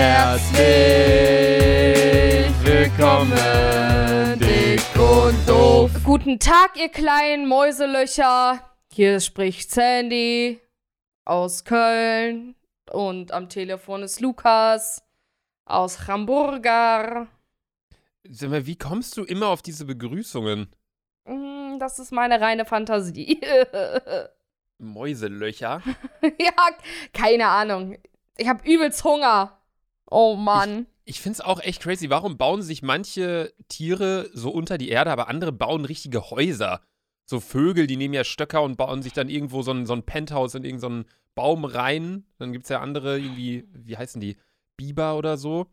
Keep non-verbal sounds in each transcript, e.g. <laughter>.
Herzlich willkommen, dick und doof. Guten Tag, ihr kleinen Mäuselöcher. Hier spricht Sandy aus Köln und am Telefon ist Lukas aus Hamburger. Sag mal, wie kommst du immer auf diese Begrüßungen? Mm, Das ist meine reine Fantasie. <laughs> Mäuselöcher? ja, keine Ahnung. Ich habe übelst Hunger. Oh Mann. Ich find's auch echt crazy. Warum bauen sich manche Tiere so unter die Erde, aber andere bauen richtige Häuser? So Vögel, die nehmen ja Stöcker und bauen sich dann irgendwo so ein, so ein Penthouse in irgendeinen Baum rein. Dann gibt's ja andere, irgendwie, wie heißen die? Biber oder so,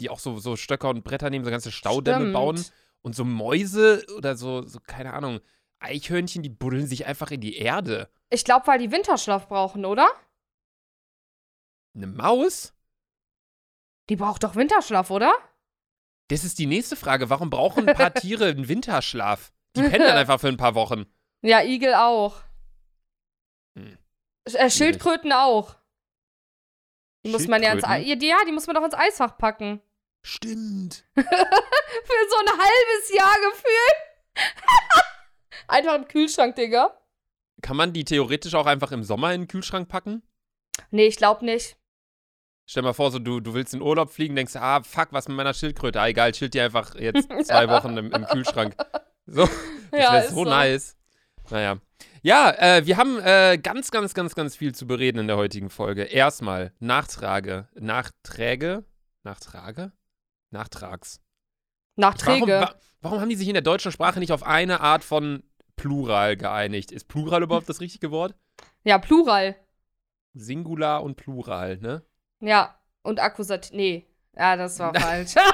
die auch so, so Stöcker und Bretter nehmen, so ganze Staudämme Stimmt. bauen. Und so Mäuse oder so, so, keine Ahnung, Eichhörnchen, die buddeln sich einfach in die Erde. Ich glaube, weil die Winterschlaf brauchen, oder? Eine Maus? Die braucht doch Winterschlaf, oder? Das ist die nächste Frage. Warum brauchen ein paar <laughs> Tiere einen Winterschlaf? Die pennen dann einfach für ein paar Wochen. Ja, Igel auch. Hm. Äh, Schildkröten auch. Die muss man ja ins Ei Schildkröten? ja, die muss man doch ins Eisfach packen. Stimmt. <laughs> Für so ein halbes Jahr gefühlt. <laughs> Einfach im Kühlschrank, Digga. Kann man die theoretisch auch einfach im Sommer in den Kühlschrank packen? Nee, ich glaub nicht. Stell mal vor, so du, du willst in Urlaub fliegen, denkst, ah, fuck, was mit meiner Schildkröte? Ah, egal, schild die einfach jetzt <laughs> zwei Wochen im, im Kühlschrank. So, <laughs> das Ja, wäre so, so. nice. Naja. Ja, äh, wir haben äh, ganz, ganz, ganz, ganz viel zu bereden in der heutigen Folge. Erstmal Nachtrage, Nachträge, Nachtrage? Nachtrags. Nachträge. Warum, wa warum haben die sich in der deutschen Sprache nicht auf eine Art von Plural geeinigt? Ist Plural überhaupt das richtige Wort? Ja, Plural. Singular und Plural, ne? Ja. Und Akkusativ. Nee. Ja, das war <laughs> falsch. <laughs>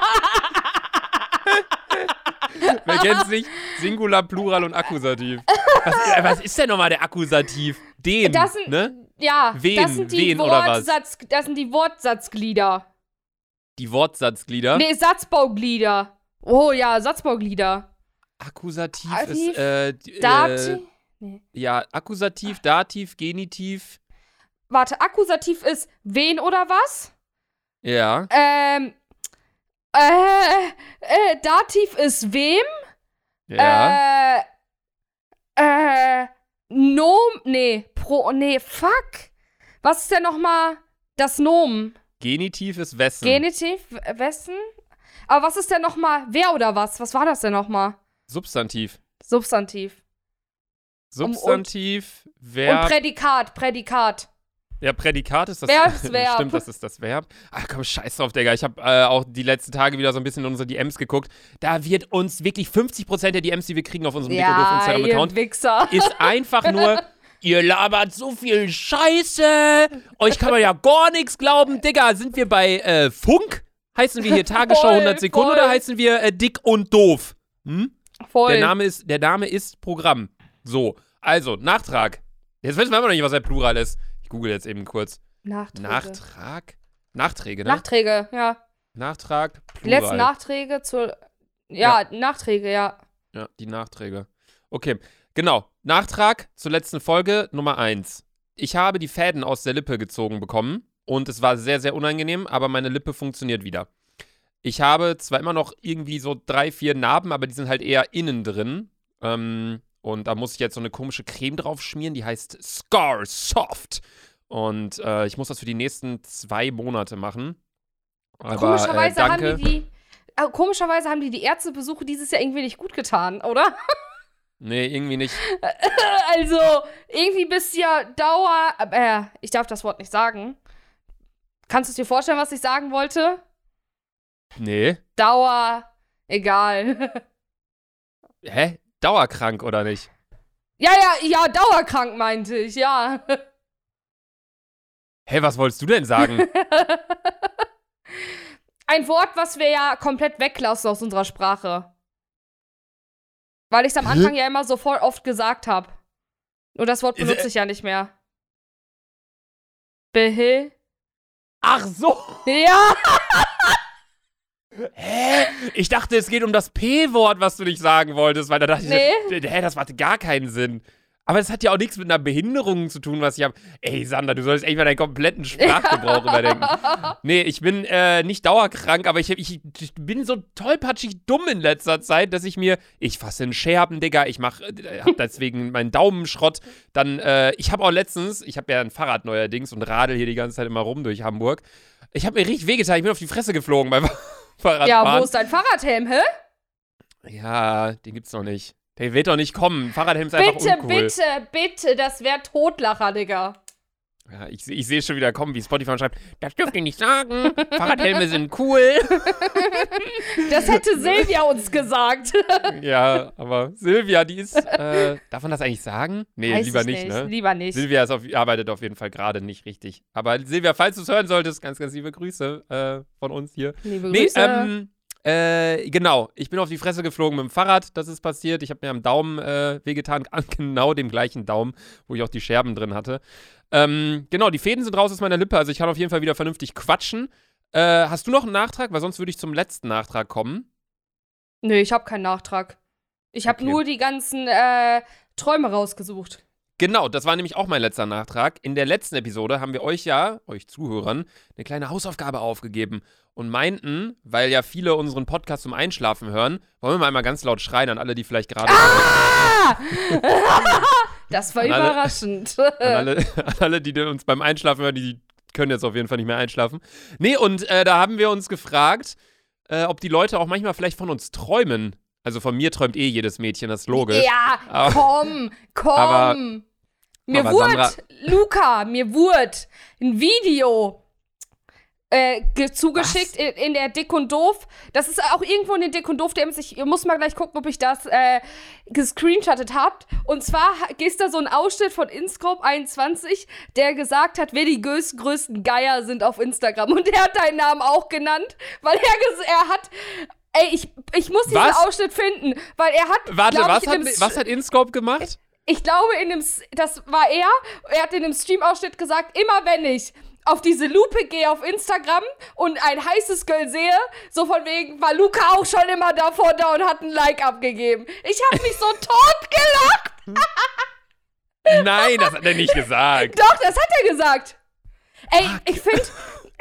Wer kennt's nicht? Singular, Plural und Akkusativ. Was, äh, was ist denn nochmal der Akkusativ? Den, Das sind, ne? ja, Wen? das sind die Wen oder was? Wortsatz, das sind die Wortsatzglieder. Die Wortsatzglieder. Nee, Satzbauglieder. Oh ja, Satzbauglieder. Akkusativ Aktiv, ist, äh, die- äh, Dativ. Nee. ja, Akkusativ, Dativ, Genitiv. Warte, Akkusativ ist wen oder was? Ja. Ähm. Äh, äh, Dativ ist wem? Ja. Äh. Äh. Nom. Nee. Pro. Nee, fuck. Was ist denn nochmal das Nomen? Genitiv ist wessen. Genitiv? Wessen? Aber was ist denn nochmal wer oder was? Was war das denn nochmal? Substantiv. Substantiv. Und- Substantiv, Und Verb. Prädikat, Prädikat. Ja, Prädikat ist das <laughs> Verb. Stimmt, das ist das Verb. Ach komm, scheiß drauf, Digga. Ich habe äh, auch die letzten Tage wieder so ein bisschen in unsere DMs geguckt. Da wird uns wirklich 50% der DMs, die wir kriegen auf unserem Ja, Instagram-Account, <laughs> ist einfach nur, ihr labert so viel Scheiße. Euch kann man ja gar nichts glauben. Digga, sind wir bei äh, Funk? Heißen wir hier Tagesschau <laughs> Voll, 100 Sekunden voll. oder heißen wir äh, Dick und Doof? Hm? Voll. Der Name, ist, der Name ist Programm. So, also, Nachtrag. Jetzt wissen wir immer noch nicht, was der Plural ist. Google jetzt eben kurz. Nachträge. Nachtrag? Nachträge, ne? Nachträge, ja. Nachtrag, Die Plural. letzten Nachträge zur. Ja, Nachträge, ja. Ja, die Nachträge. Okay, genau. Nachtrag zur letzten Folge Nummer 1. Ich habe die Fäden aus der Lippe gezogen bekommen und es war sehr, sehr unangenehm, aber meine Lippe funktioniert wieder. Ich habe zwar immer noch irgendwie so drei, vier Narben, aber die sind halt eher innen drin. Ähm, und da muss ich jetzt so eine komische Creme drauf schmieren, die heißt Scar Soft. Und äh, ich muss das für die nächsten zwei Monate machen. Aber, komischerweise äh, haben die die. äh, Komischerweise haben die die Ärztebesuche dieses Jahr irgendwie nicht gut getan, oder? <laughs> Nee, irgendwie nicht. <laughs> Also, irgendwie bist du ja Dauer. Äh, ich darf das Wort nicht sagen. Kannst du dir vorstellen, was ich sagen wollte? Nee. Dauer. Egal. <laughs> Hä? Dauerkrank oder nicht? ja, ja, ja, dauerkrank meinte ich, ja. Hä, was wolltest du denn sagen? <laughs> Ein Wort, was wir ja komplett weglassen aus unserer Sprache. Weil ich es am? Anfang ja immer so voll oft gesagt habe. Und das Wort benutze ich ja nicht mehr. Behill. Ach so. Ja, <laughs> Hä? Ich dachte, es geht um das P-Wort, was du nicht sagen wolltest, weil da dachte Nee. ich, hä, das macht gar keinen Sinn. Aber es hat ja auch nichts mit einer Behinderung zu tun, was ich habe. Ey, Sander, du solltest echt mal deinen kompletten Sprachgebrauch <laughs> überdenken. Nee, ich bin äh, nicht dauerkrank, aber ich, ich, ich, bin so tollpatschig dumm in letzter Zeit, dass ich mir, ich fasse in Scherben, Digga, ich mach, äh, hab deswegen meinen Daumenschrott. Dann, äh, ich habe auch letztens, ich habe ja ein Fahrrad neuerdings und radel hier die ganze Zeit immer rum durch Hamburg. Ich habe mir richtig wehgetan, ich bin auf die Fresse geflogen beim <laughs> Fahrradfahren. Ja, wo ist dein Fahrradhelm, hä? Ja, den gibt's noch nicht. Der wird doch nicht kommen. Fahrradhelm ist einfach Bitte, uncool. bitte, bitte, das wäre Totlacher, Digga. Ja, ich, ich sehe schon wieder kommen, wie Spotify schreibt, das dürft ihr nicht sagen. <laughs> Fahrradhelme sind cool. <laughs> Das hätte Silvia uns gesagt. <laughs> ja, aber Silvia, die ist, äh, darf man das eigentlich sagen? Nee, Weiß lieber ich nicht, ne? Lieber nicht. Silvia ist auf, arbeitet auf jeden Fall gerade nicht richtig. Aber Silvia, falls du es hören solltest, ganz, ganz liebe Grüße äh, von uns hier. Liebe Nee, Grüße. ähm, äh, genau. Ich bin auf die Fresse geflogen mit dem Fahrrad. Das ist passiert. Ich habe mir am Daumen äh, wehgetan, <laughs> an genau dem gleichen Daumen, wo ich auch die Scherben drin hatte. Ähm, genau, die Fäden sind raus aus meiner Lippe, also ich kann auf jeden Fall wieder vernünftig quatschen. Äh, hast du noch einen Nachtrag? Weil sonst würde ich zum letzten Nachtrag kommen. Nö, ich habe keinen Nachtrag. Ich habe Okay. nur die ganzen äh, Träume rausgesucht. Genau, das war nämlich auch mein letzter Nachtrag. In der letzten Episode haben wir euch ja, euch Zuhörern, eine kleine Hausaufgabe aufgegeben und meinten, weil ja viele unseren Podcast zum Einschlafen hören, wollen wir mal einmal ganz laut schreien an alle, die vielleicht gerade Ah! <laughs> Das war An alle- überraschend. an alle, an alle, die uns beim Einschlafen hören, die können jetzt auf jeden Fall nicht mehr einschlafen. Nee, und äh, da haben wir uns gefragt, äh, ob die Leute auch manchmal vielleicht von uns träumen. Also von mir träumt eh jedes Mädchen, das ist logisch. Ja, Aber- komm, <laughs> komm. aber- mir aber wurde, Sandra- Luca, mir wurde ein Video äh, ge- zugeschickt in, in der Dick und Doof. Das ist auch irgendwo in den Dick und Doof DMs. Ich muss mal gleich gucken, ob ich das äh, gescreenshottet habt. Und zwar ist da so ein Ausschnitt von Inscope 21, der gesagt hat, wer die größ größten Geier sind auf Instagram. Und er hat deinen Namen auch genannt, weil er, er hat. Ey, ich, ich muss diesen Was? Ausschnitt finden, weil er hat. Warte, was ich, hat, was hat InScope gemacht? Ich glaube, in dem, das war er. Er hat in dem Stream-Ausschnitt gesagt, immer wenn ich auf diese Lupe gehe auf Instagram und ein heißes Girl sehe, so von wegen, war Luca auch schon immer davor da und hat ein Like abgegeben. Ich habe mich so <laughs> totgelacht. Nein, das hat er nicht gesagt. Doch, das hat er gesagt. Ey, ich finde,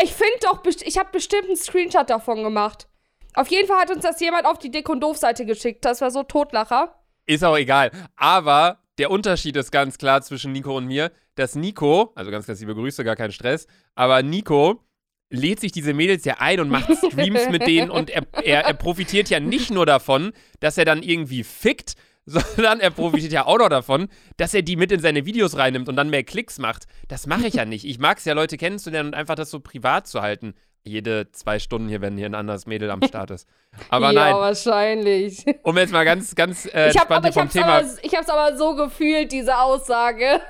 ich finde doch, ich habe bestimmt einen Screenshot davon gemacht. Auf jeden Fall hat uns das jemand auf die Dick- und Doof-Seite geschickt. Das war so Totlacher. Ist auch egal. Aber der Unterschied ist ganz klar zwischen Nico und mir, dass Nico, also ganz, ganz liebe Grüße, gar kein Stress, aber Nico lädt sich diese Mädels ja ein und macht <laughs> Streams mit denen und er, er, er profitiert ja nicht nur davon, dass er dann irgendwie fickt, <laughs> sondern er profitiert ja auch noch davon, dass er die mit in seine Videos reinnimmt und dann mehr Klicks macht. Das mache ich ja nicht. Ich mag es ja, Leute kennenzulernen und einfach das so privat zu halten. Jede zwei Stunden hier, wenn hier ein anderes Mädel am Start ist. <laughs> Aber ja, nein, wahrscheinlich. <laughs> um jetzt mal ganz, ganz äh, Ich habe entspannt aber, ich vom Thema aber, ich hab's aber so gefühlt, diese Aussage.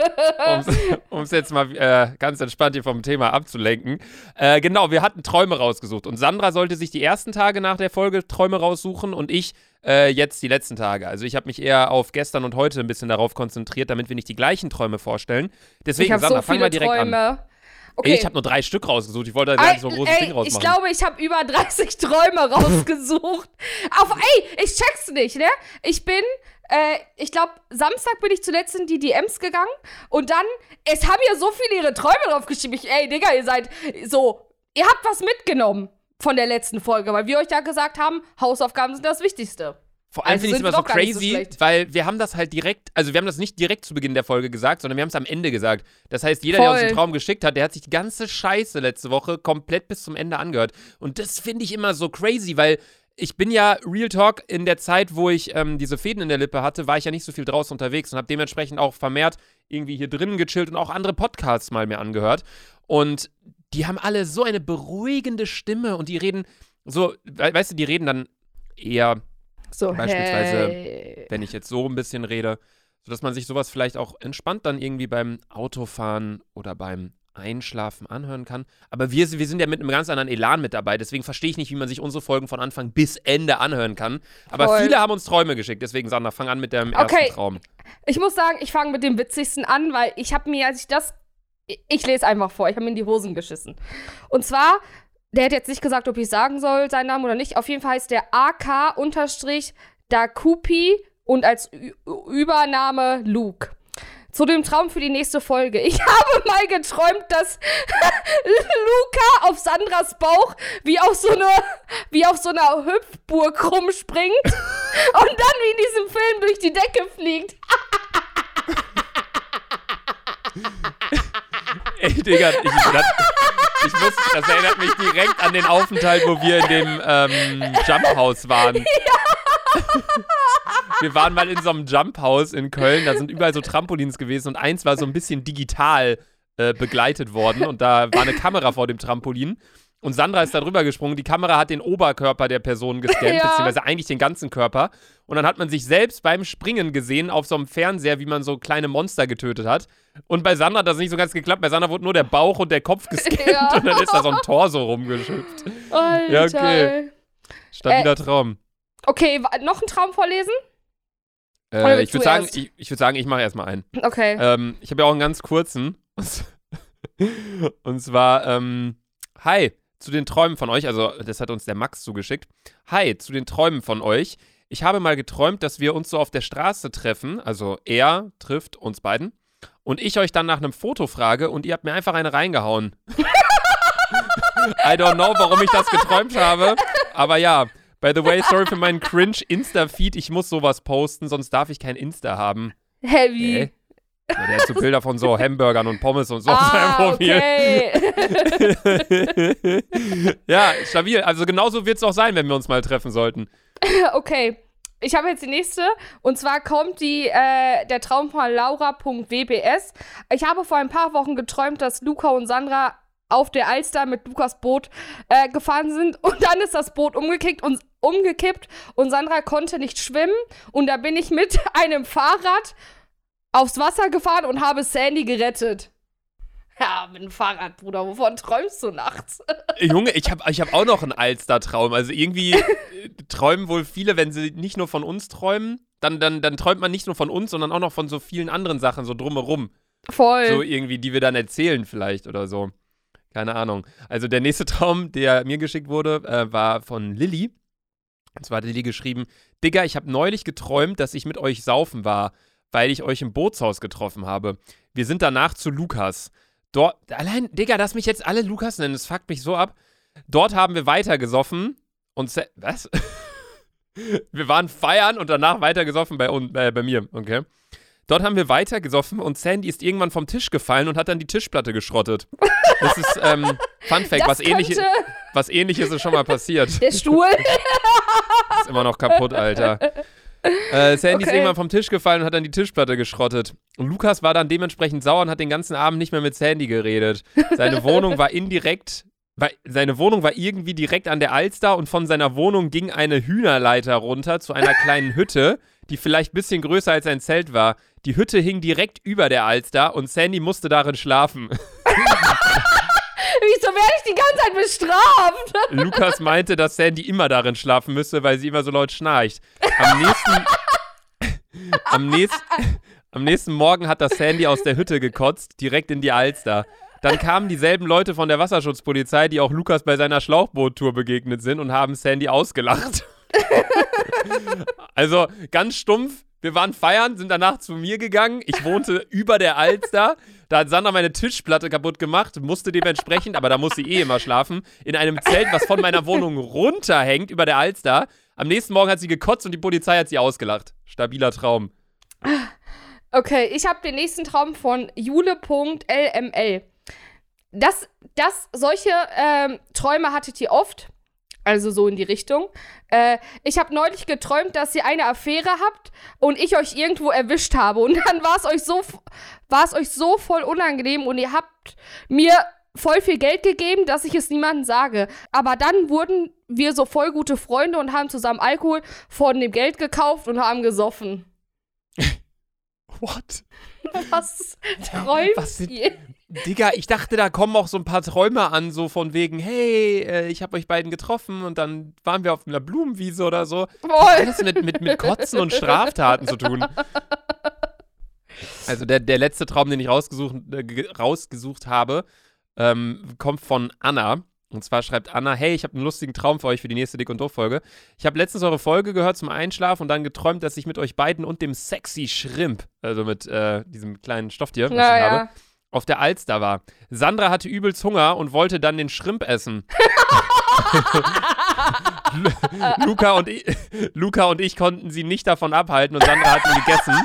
um es jetzt mal äh, ganz entspannt hier vom Thema abzulenken. Äh, genau, wir hatten Träume rausgesucht und Sandra sollte sich die ersten Tage nach der Folge Träume raussuchen und ich äh, jetzt die letzten Tage. Also ich habe mich eher auf gestern und heute ein bisschen darauf konzentriert, damit wir nicht die gleichen Träume vorstellen. Deswegen, Sandra, so fang viele mal direkt an. Okay. Ey, ich habe nur drei Stück rausgesucht. Ich wollte da gar nicht so ein großes ey, Ding rausmachen. ich glaube, ich habe über 30 Träume <laughs> rausgesucht. Auf, ey, ich check's nicht, ne? Ich bin, äh, ich glaube, Samstag bin ich zuletzt in die DMs gegangen und dann, es haben ja so viele ihre Träume draufgeschrieben. Ich, ey, Digga, ihr seid so, ihr habt was mitgenommen von der letzten Folge, weil wir euch ja gesagt haben, Hausaufgaben sind das Wichtigste. Vor allem Also finde ich es immer so so crazy, schlecht. weil wir haben das halt direkt, also wir haben das nicht direkt zu Beginn der Folge gesagt, sondern wir haben es am Ende gesagt. Das heißt, jeder, der uns den Voll. Traum geschickt hat, der hat sich die ganze Scheiße letzte Woche komplett bis zum Ende angehört. Und das finde ich immer so crazy, weil ich bin ja Real Talk in der Zeit, wo ich ähm, diese Fäden in der Lippe hatte, war ich ja nicht so viel draußen unterwegs und habe dementsprechend auch vermehrt irgendwie hier drinnen gechillt und auch andere Podcasts mal mir angehört. Und die haben alle so eine beruhigende Stimme und die reden so, we weißt du, die reden dann eher So, Beispielsweise, hey. wenn ich jetzt so ein bisschen rede, sodass man sich sowas vielleicht auch entspannt dann irgendwie beim Autofahren oder beim Einschlafen anhören kann. Aber wir, wir sind ja mit einem ganz anderen Elan mit dabei, deswegen verstehe ich nicht, wie man sich unsere Folgen von Anfang bis Ende anhören kann. Aber Voll. viele haben uns Träume geschickt, deswegen Sandra, fang an mit deinem ersten Okay. Traum. Ich muss sagen, ich fange mit dem witzigsten an, weil ich habe mir, als ich das. Ich, ich lese einfach vor, ich habe mir in die Hosen geschissen. Und zwar, der hat jetzt nicht gesagt, ob ich sagen soll, seinen Namen oder nicht. Auf jeden Fall heißt der AK-Dakupi und als Ü Übername Luke. zu dem Traum für die nächste Folge. Ich <laughs> habe mal geträumt, dass <laughs> Luca auf Sandras Bauch wie auf so eine wie auf so einer Hüpfburg rumspringt <laughs> und dann wie in diesem Film durch die Decke fliegt. Ey, Digga, ich, das, ich muss, das erinnert mich direkt an den Aufenthalt, wo wir in dem ähm, Jump House waren. <laughs> Ja. Wir waren mal in so einem Jump House in Köln, da sind überall so Trampolins gewesen und eins war so ein bisschen digital äh, begleitet worden und da war eine Kamera vor dem Trampolin und Sandra ist da drüber gesprungen. Die Kamera hat den Oberkörper der Person gescannt, <laughs> ja. beziehungsweise eigentlich den ganzen Körper. Und dann hat man sich selbst beim Springen gesehen auf so einem Fernseher, wie man so kleine Monster getötet hat. Und bei Sandra hat das nicht so ganz geklappt. Bei Sandra wurde nur der Bauch und der Kopf <laughs> gescannt ja. und dann ist da so ein Torso rumgeschüpft. Alter. Ja, okay. Stabiler äh, Traum. Okay, noch einen Traum vorlesen? Äh, ich würde sagen, ich, ich würde sagen, ich mache erstmal einen. Okay. Ähm, ich habe ja auch einen ganz kurzen. <laughs> und zwar, ähm, hi, zu den Träumen von euch, also das hat uns der Max zugeschickt. Hi, zu den Träumen von euch. Ich habe mal geträumt, dass wir uns so auf der Straße treffen, also er trifft uns beiden und ich euch dann nach einem Foto frage und ihr habt mir einfach eine reingehauen. I don't know, warum ich das geträumt habe, aber ja. By the way, sorry für meinen cringe Insta-Feed. Ich muss sowas posten, sonst darf ich kein Insta haben. Heavy. Äh? Ja, der hat so Bilder von so <laughs> Hamburgern und Pommes und so auf seinem Profil. Okay. <laughs> ja, stabil. Also genauso wird es auch sein, wenn wir uns mal treffen sollten. <laughs> Okay. Ich habe jetzt die nächste. Und zwar kommt die, äh, der Traum von Laura.wbs. Ich habe vor ein paar Wochen geträumt, dass Luca und Sandra auf der Alster mit Lukas Boot äh, gefahren sind und dann ist das Boot umgekickt und umgekippt und Sandra konnte nicht schwimmen und da bin ich mit einem Fahrrad aufs Wasser gefahren und habe Sandy gerettet. Ja, mit dem Fahrrad, Bruder. Wovon träumst du nachts? Junge, ich habe ich hab auch noch einen Alster-Traum. Also irgendwie <laughs> äh, träumen wohl viele, wenn sie nicht nur von uns träumen, dann, dann, dann träumt man nicht nur von uns, sondern auch noch von so vielen anderen Sachen, so drumherum. Voll. So irgendwie, die wir dann erzählen vielleicht oder so. Keine Ahnung. Also der nächste Traum, der mir geschickt wurde, äh, war von Lilly. Und zwar hat Lilly geschrieben, Digga, ich habe neulich geträumt, dass ich mit euch saufen war weil ich euch im Bootshaus getroffen habe. Wir sind danach zu Lukas. Dort, allein, Digga, dass mich jetzt alle Lukas nennen, das fuckt mich so ab. Dort haben wir weitergesoffen und, was? <laughs> wir waren feiern und danach weitergesoffen bei, äh, bei mir, okay? Dort haben wir weitergesoffen und Sandy ist irgendwann vom Tisch gefallen und hat dann die Tischplatte geschrottet. Das ist, ähm, Fun Fact, was, ähnliche, was ähnliches ist schon mal passiert. Der Stuhl. <laughs> ist immer noch kaputt, Alter. Äh, Sandy okay. ist irgendwann vom Tisch gefallen und hat dann die Tischplatte geschrottet. Und Lukas war dann dementsprechend sauer und hat den ganzen Abend nicht mehr mit Sandy geredet. Seine <laughs> Wohnung war indirekt, war, seine Wohnung war irgendwie direkt an der Alster und von seiner Wohnung ging eine Hühnerleiter runter zu einer kleinen Hütte, die vielleicht ein bisschen größer als ein Zelt war. Die Hütte hing direkt über der Alster und Sandy musste darin schlafen. <laughs> Wieso werde ich die ganze Zeit bestraft? Lukas meinte, dass Sandy immer darin schlafen müsse, weil sie immer so laut schnarcht. Am nächsten, <laughs> am nächsten, am nächsten Morgen hat das Sandy aus der Hütte gekotzt, direkt in die Alster. Dann kamen dieselben Leute von der Wasserschutzpolizei, die auch Lukas bei seiner Schlauchboottour begegnet sind und haben Sandy ausgelacht. <laughs> also ganz stumpf, wir waren feiern, sind danach zu mir gegangen. Ich wohnte <laughs> über der Alster. Da hat Sandra meine Tischplatte kaputt gemacht, musste dementsprechend, aber da muss sie eh immer schlafen, in einem Zelt, was von meiner Wohnung runterhängt über der Alster. Am nächsten Morgen hat sie gekotzt und die Polizei hat sie ausgelacht. Stabiler Traum. Okay, ich habe den nächsten Traum von Jule.lml. Das, das, solche ähm, Träume hattet ihr oft. Also so in die Richtung. Äh, ich habe neulich geträumt, dass ihr eine Affäre habt und ich euch irgendwo erwischt habe. Und dann war es euch so, war es euch so voll unangenehm und ihr habt mir voll viel Geld gegeben, dass ich es niemandem sage. Aber dann wurden wir so voll gute Freunde und haben zusammen Alkohol von dem Geld gekauft und haben gesoffen. <laughs> What? Was <laughs> träumt Was ihr? Digga, ich dachte, da kommen auch so ein paar Träume an, so von wegen, hey, äh, ich habe euch beiden getroffen und dann waren wir auf einer Blumenwiese oder so. Was hat das mit, mit, mit Kotzen und Straftaten zu tun? Also der, der letzte Traum, den ich rausgesucht, äh, rausgesucht habe, ähm, kommt von Anna. Und zwar schreibt Anna, hey, ich habe einen lustigen Traum für euch für die nächste Dick und Doof-Folge. Ich habe letztens eure Folge gehört zum Einschlafen und dann geträumt, dass ich mit euch beiden und dem Sexy Shrimp, also mit äh, diesem kleinen Stofftier, was Ja, ich ja. habe, auf der Alster war. Sandra hatte übelst Hunger und wollte dann den Shrimp essen. Lu- <laughs> Luca, und ich, Luca und ich konnten sie nicht davon abhalten und Sandra hat ihn gegessen.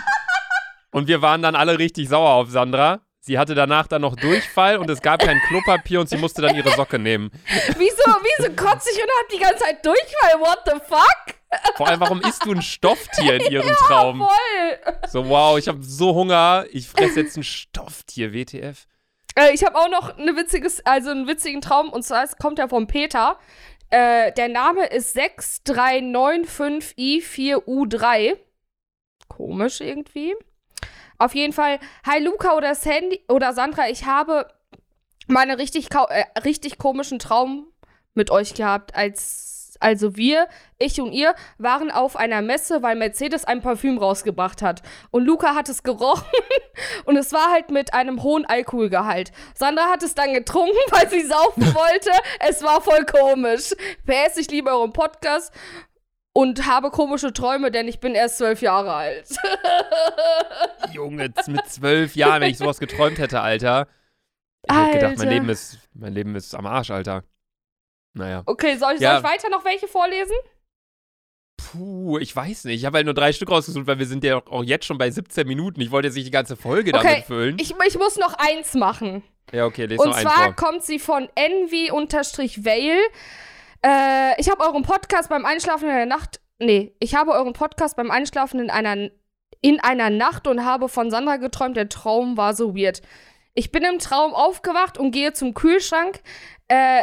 Und wir waren dann alle richtig sauer auf Sandra. Sie hatte danach dann noch Durchfall und es gab kein Klopapier und sie musste dann ihre Socke nehmen. Wieso, wieso kotze ich und hab die ganze Zeit Durchfall? What the fuck? Vor allem, warum isst du ein Stofftier in <laughs> ihrem Ja, Traum? voll. So, wow, ich habe so Hunger, ich fresse jetzt ein Stofftier, WTF. Äh, ich habe auch noch eine witziges, also einen witzigen Traum und zwar es kommt ja vom Peter. Äh, der Name ist 6395i4u3. Komisch irgendwie. Auf jeden Fall, hi Luca oder Sandy oder Sandra, ich habe meine richtig, äh, richtig komischen Traum mit euch gehabt, als also wir, ich und ihr, waren auf einer Messe, weil Mercedes ein Parfüm rausgebracht hat. Und Luca hat es gerochen <laughs> und es war halt mit einem hohen Alkoholgehalt. Sandra hat es dann getrunken, <laughs> weil sie saufen <laughs> wollte. Es war voll komisch. PS, ich liebe euren Podcast und habe komische Träume, denn ich bin erst zwölf Jahre alt. <laughs> Junge, mit zwölf Jahren, wenn ich sowas geträumt hätte, Alter. Ich hätte gedacht, mein. Leben, ist, mein Leben ist am Arsch, Alter. Naja. Okay, soll ich, Ja. soll ich weiter noch welche vorlesen? Puh, ich weiß nicht. Ich habe halt nur drei Stück rausgesucht, weil wir sind ja auch- jetzt schon bei 17 Minuten. Ich wollte jetzt nicht die ganze Folge Okay, damit füllen. Ich, ich muss noch eins machen. ja, okay, lese Und noch einen zwar vor. kommt sie von envy-vale. Äh, ich habe euren Podcast beim Einschlafen in der Nacht. Nee, ich habe euren Podcast beim Einschlafen in einer, in einer Nacht und habe von Sandra geträumt. Der Traum war so weird. Ich bin im Traum aufgewacht und gehe zum Kühlschrank. Äh,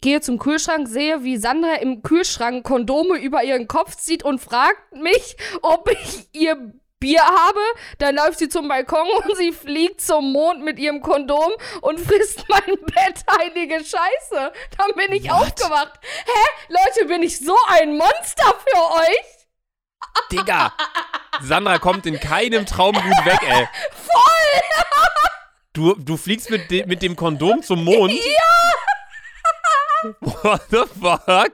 gehe zum Kühlschrank, sehe, wie Sandra im Kühlschrank Kondome über ihren Kopf zieht und fragt mich, ob ich ihr Bier habe. Dann läuft sie zum Balkon <laughs> und sie fliegt zum Mond mit ihrem Kondom und frisst mein <laughs> Bett. Heilige Scheiße. Dann bin ich What? aufgewacht. Hä? Leute, bin ich so ein Monster für euch? Digga! Sandra kommt in keinem Traum gut weg, ey. Voll! <laughs> Du, du fliegst mit, de mit dem Kondom zum Mond? Ja! What the fuck?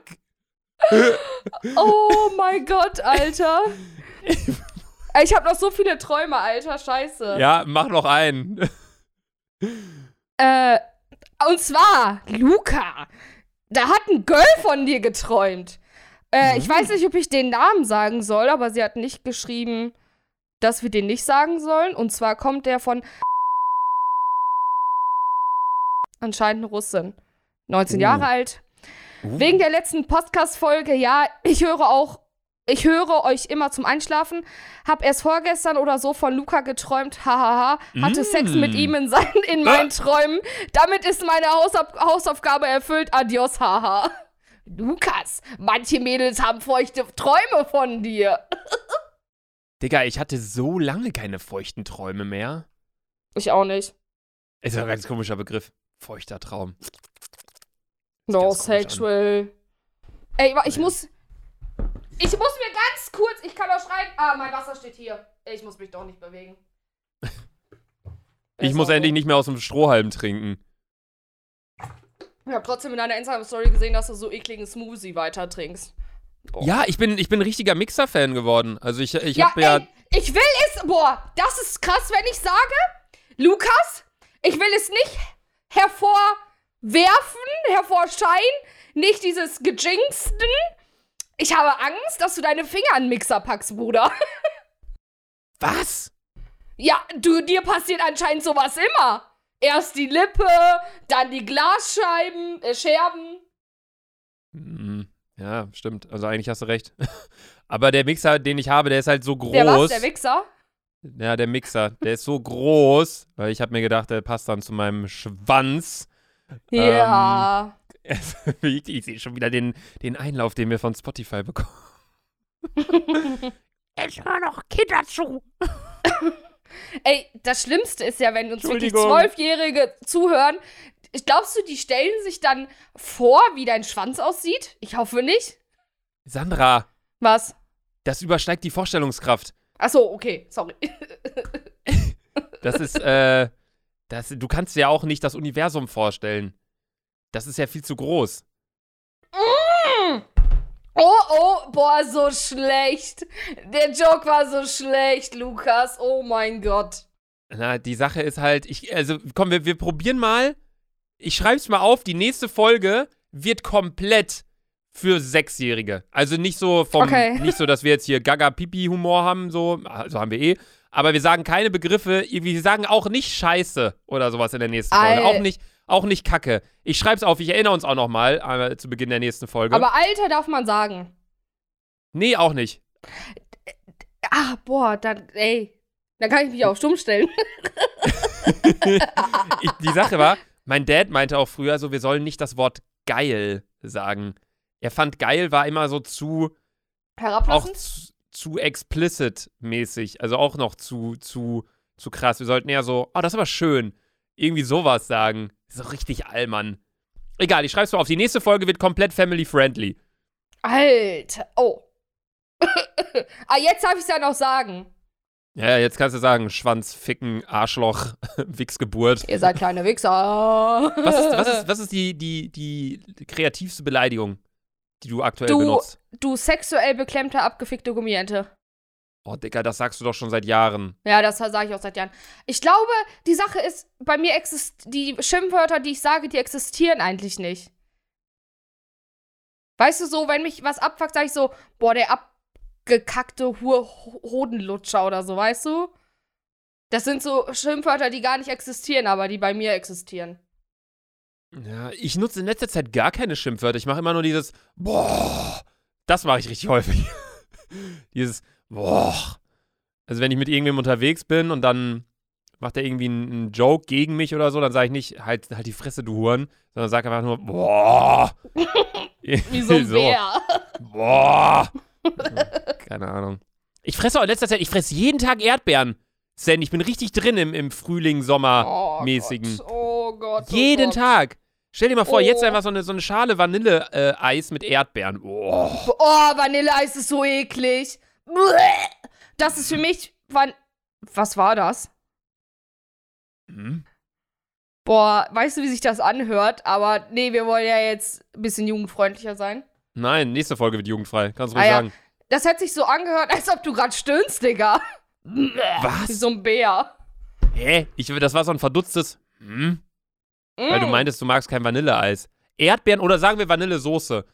Oh mein Gott, Alter. Ich habe noch so viele Träume, Alter. Scheiße. Ja, mach noch einen. Äh, und zwar, Luca, da hat ein Girl von dir geträumt. Äh, Ich weiß nicht, ob ich den Namen sagen soll, aber sie hat nicht geschrieben, dass wir den nicht sagen sollen. Und zwar kommt der von anscheinend eine Russin. 19 Oh. Jahre alt. Wegen der letzten Podcast-Folge, ja, ich höre auch, ich höre euch immer zum Einschlafen. Hab erst vorgestern oder so von Luca geträumt, hahaha. Hatte Mm. Sex mit ihm in, seinen, in meinen Träumen. Damit ist meine Hausauf Hausaufgabe erfüllt. Adios, haha. Lukas, manche Mädels haben feuchte Träume von dir. <laughs> Digga, ich hatte so lange keine feuchten Träume mehr. Ich auch nicht. Ist ja ein ganz komischer Begriff. Feuchter Traum. No sexual. Ey, ich muss. Ich muss mir ganz kurz. Ich kann doch schreiben. Ah, mein Wasser steht hier. Ich muss mich doch nicht bewegen. Ich muss auch endlich nicht mehr aus dem Strohhalm trinken. Ich habe trotzdem in deiner Instagram-Story gesehen, dass du so ekligen Smoothie weiter trinkst. Boah. Ja, ich bin, ich bin ein richtiger Mixer-Fan geworden. Also ich, ich Ja, hab ja. ey, ich will es. Boah, das ist krass, wenn ich sage, Lukas, ich will es nicht hervorwerfen, hervorscheinen, nicht dieses Gejinxten. Ich habe Angst, dass du deine Finger an den Mixer packst, Bruder. <laughs> Was? Ja, du, dir passiert anscheinend sowas immer. Erst die Lippe, dann die Glasscheiben, äh, Scherben. Hm, Ja, stimmt. Also eigentlich hast du recht. <laughs> Aber der Mixer, den ich habe, der ist halt so groß. Der was, der Wichser? Ja, der Mixer, der ist so groß, weil ich habe mir gedacht, der passt dann zu meinem Schwanz. Ja. ich <laughs> ich sehe schon wieder den, den Einlauf, den wir von Spotify bekommen. <laughs> ich höre noch Kinder zu. <laughs> Ey, das Schlimmste ist ja, wenn uns wirklich. Zwölfjährige zuhören. Glaubst du, die stellen sich dann vor, wie dein Schwanz aussieht? Ich hoffe nicht. Sandra, Was? das übersteigt die Vorstellungskraft. Achso, okay, sorry. Das ist, äh, das, du kannst dir ja auch nicht das Universum vorstellen. Das ist ja viel zu groß. Mm. Oh, oh, boah, so schlecht. Der Joke war so schlecht, Lukas. Oh mein Gott. Na, die Sache ist halt, ich, also komm, wir, wir probieren mal. Ich schreib's mal auf, die nächste Folge wird komplett für Sechsjährige. Also nicht so vom, Okay. <laughs> nicht so, dass wir jetzt hier Gaga-Pipi-Humor haben, so, also haben wir eh. Aber wir sagen keine Begriffe, wir sagen auch nicht Scheiße oder sowas in der nächsten Folge. Auch nicht, auch nicht Kacke. Ich schreib's auf, ich erinnere uns auch noch mal äh, zu Beginn der nächsten Folge. Aber Alter darf man sagen. nee, auch nicht. Ah, boah, dann, ey. Dann kann ich mich auch stumm stellen. <laughs> ich, die Sache war, mein Dad meinte auch früher so, wir sollen nicht das Wort geil sagen. Er fand geil war immer so zu, auch Herablassend? zu, zu explicit mäßig. Also auch noch zu, zu, zu krass. Wir sollten eher so, oh, das ist aber schön. Irgendwie sowas sagen. So richtig Allmann. Egal, ich schreib's mal auf. Die nächste Folge wird komplett family-friendly. Alter. Oh. <laughs> ah, jetzt darf ich es ja noch sagen. Ja, jetzt kannst du sagen, Schwanz, Ficken, Arschloch, <laughs> Wichsgeburt. Ihr seid kleine Wichser. <laughs> Was ist, was ist, was ist die, die, die kreativste Beleidigung, die du aktuell Du- benutzt? Du sexuell beklemmte, abgefickte Gummiente. Oh, Dicker, das sagst du doch schon seit Jahren. Ja, das sage ich auch seit Jahren. Ich glaube, die Sache ist, bei mir exist die Schimpfwörter, die ich sage, die existieren eigentlich nicht. Weißt du so, wenn mich was abfuckt, sage ich so, boah, der abgekackte Hodenlutscher oder so, weißt du? Das sind so Schimpfwörter, die gar nicht existieren, aber die bei mir existieren. Ja, ich nutze in letzter Zeit gar keine Schimpfwörter. Ich mache immer nur dieses Boah. Das mache ich richtig häufig. <laughs> dieses Boah. Also wenn ich mit irgendwem unterwegs bin und dann macht er irgendwie einen, Joke gegen mich oder so, dann sage ich nicht, halt, halt die Fresse, du Huren, sondern sage einfach nur Boah. <laughs> Wie so ein <laughs> Bär. Boah. <laughs> Keine Ahnung. Ich fresse auch in letzter Zeit, ich fresse jeden Tag Erdbeeren. Sandy, ich bin richtig drin im, im Frühling, Sommer. Oh oh Gott. Oh Jeden Gott. Tag. Stell dir mal vor, Oh. jetzt einfach so eine, so eine Schale Vanille-Eis mit Erdbeeren. Oh. Oh, Vanilleeis ist so eklig. Das ist für mich. Van Was war das? Hm? Boah, weißt du, wie sich das anhört? Aber nee, wir wollen ja jetzt ein bisschen jugendfreundlicher sein. Nein, nächste Folge wird jugendfrei. Kannst du Ah ruhig ja. sagen. Das hat sich so angehört, als ob du gerade stöhnst, Digga. Wie Was? so ein Bär. Hä? Ich, das war so ein verdutztes. Hm? Weil du Mm. meintest, du magst kein Vanilleeis. Erdbeeren oder sagen wir Vanillesoße?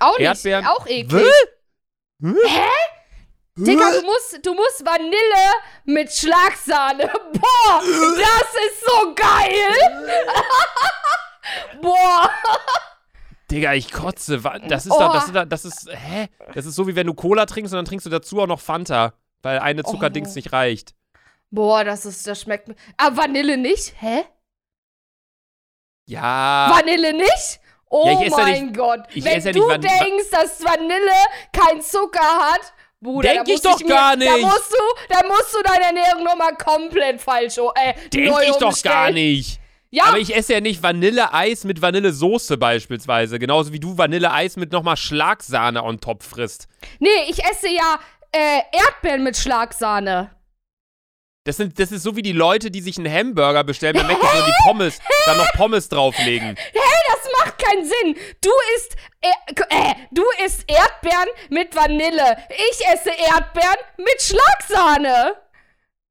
Auch nicht. Erdbeeren. Auch eklig. Hä? Digga, du musst, du musst Vanille mit Schlagsahne. <laughs> Boah, das ist so geil. <laughs> Boah. Digga, ich kotze. Das ist Oh. doch, das ist, doch- das ist, hä? Das ist so, wie wenn du Cola trinkst und dann trinkst du dazu auch noch Fanta. Weil eine Zuckerdings Oh. nicht reicht. Boah, das ist, das schmeckt mir. Ah, Vanille nicht? Hä? Ja. Vanille nicht? Oh Ja, ich esse ja mein nicht- Gott. ich Wenn ja du denkst, dass Vanille kein Zucker hat, Bruder, Denk da ich doch mir, gar Da nicht. musst du, da musst du deine Ernährung nochmal komplett falsch, äh, Denk ich doch umstellen. gar nicht. Ja, Aber ich esse ja nicht Vanilleeis mit Vanillesoße beispielsweise. Genauso wie du Vanilleeis mit nochmal Schlagsahne on top frisst. nee, ich esse ja äh, Erdbeeren mit Schlagsahne. Das, sind, das ist so wie die Leute, die sich einen Hamburger bestellen bei Mc's und die Pommes, dann noch Pommes drauflegen. Das macht keinen Sinn. Du isst, äh, äh, du isst Erdbeeren mit Vanille. Ich esse Erdbeeren mit Schlagsahne.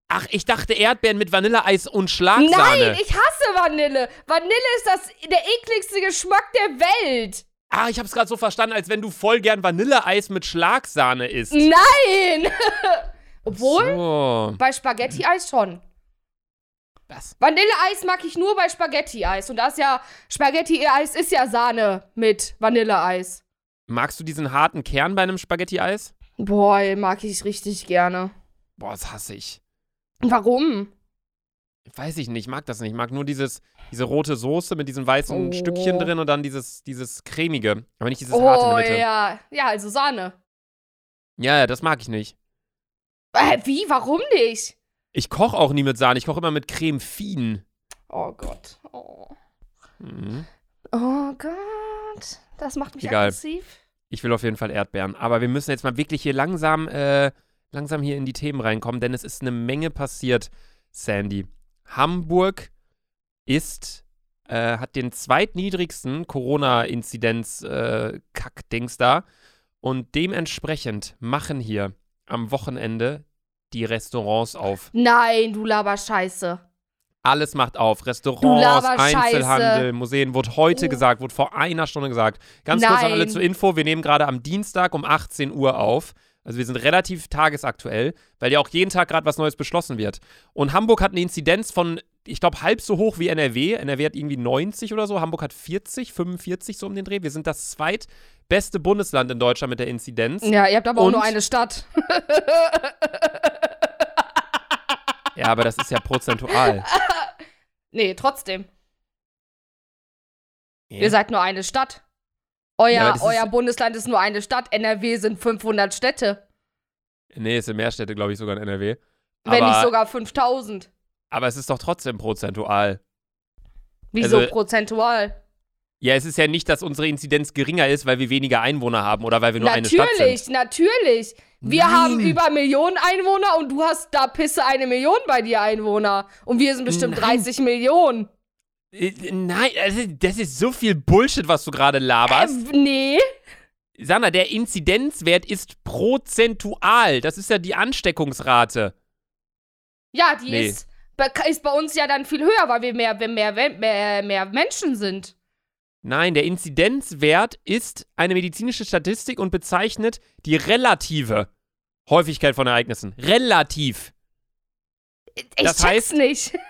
Ach, ich dachte Erdbeeren mit Vanilleeis und Schlagsahne. Nein, ich hasse Vanille. Vanille ist das, der ekligste Geschmack der Welt. ah, ich hab's gerade so verstanden, als wenn du voll gern Vanilleeis mit Schlagsahne isst. Nein! <laughs> Obwohl, So. bei Spaghetti-Eis schon. Was? Vanilleeis mag ich nur bei Spaghetti-Eis. Und das ist ja, Spaghetti-Eis ist ja Sahne mit Vanilleeis. Magst du diesen harten Kern bei einem Spaghetti-Eis? Boah, mag ich richtig gerne. Boah, das hasse ich. Warum? Weiß ich nicht, ich mag das nicht. Ich mag nur dieses, diese rote Soße mit diesen weißen Oh. Stückchen drin und dann dieses, dieses cremige. Aber nicht dieses harte in Oh, der Mitte. ja. Ja, also Sahne. Ja, ja, das mag ich nicht. Äh, wie? Warum nicht? Ich koche auch nie mit Sahne, ich koche immer mit Creme Fin. Oh Gott. Oh. Mhm. oh Gott. Das macht mich Egal. aggressiv. Ich will auf jeden Fall Erdbeeren. Aber wir müssen jetzt mal wirklich hier langsam, äh, langsam hier in die Themen reinkommen, denn es ist eine Menge passiert, Sandy. Hamburg ist äh, hat den zweitniedrigsten Corona-Inzidenz-Kack-Dings da. Und dementsprechend machen hier am Wochenende die Restaurants auf. Nein, du laber Scheiße. Alles macht auf. Restaurants, Einzelhandel. Museen. Wurde heute Oh. gesagt, wurde vor einer Stunde gesagt. Ganz kurz an alle Nein. zur Info. Wir nehmen gerade am Dienstag um 18 Uhr auf. Also wir sind relativ tagesaktuell, weil ja auch jeden Tag gerade was Neues beschlossen wird. Und Hamburg hat eine Inzidenz von, ich glaube, halb so hoch wie NRW. NRW hat irgendwie 90 oder so. Hamburg hat 40, 45 so um den Dreh. Wir sind das zweitbeste Bundesland in Deutschland mit der Inzidenz. Ja, ihr habt aber auch Und? nur eine Stadt. Ja, aber das ist ja prozentual. <laughs> nee, trotzdem. Ja. Ihr seid nur eine Stadt. Euer, Ja, euer ist- Bundesland ist nur eine Stadt. NRW sind 500 Städte. Nee, es sind mehr Städte, glaube ich, sogar in NRW. Wenn aber, nicht sogar 5000. aber es ist doch trotzdem prozentual. Wieso Also- prozentual? Ja, es ist ja nicht, dass unsere Inzidenz geringer ist, weil wir weniger Einwohner haben oder weil wir nur eine Stadt Natürlich, sind. natürlich. Wir Nein. haben über Millionen Einwohner und du hast da Pisse eine Million bei dir Einwohner. Und wir sind bestimmt Nein. 30 Millionen. Äh, Nein, also das ist so viel Bullshit, was du gerade laberst. Äh, nee. Sandra, der Inzidenzwert ist prozentual. Das ist ja die Ansteckungsrate. Ja, die Nee. ist, ist bei uns ja dann viel höher, weil wir mehr, mehr, mehr, mehr, Menschen sind. Nein, der Inzidenzwert ist eine medizinische Statistik und bezeichnet die relative Häufigkeit von Ereignissen. Relativ. Ich Das check's heißt- nicht. <laughs>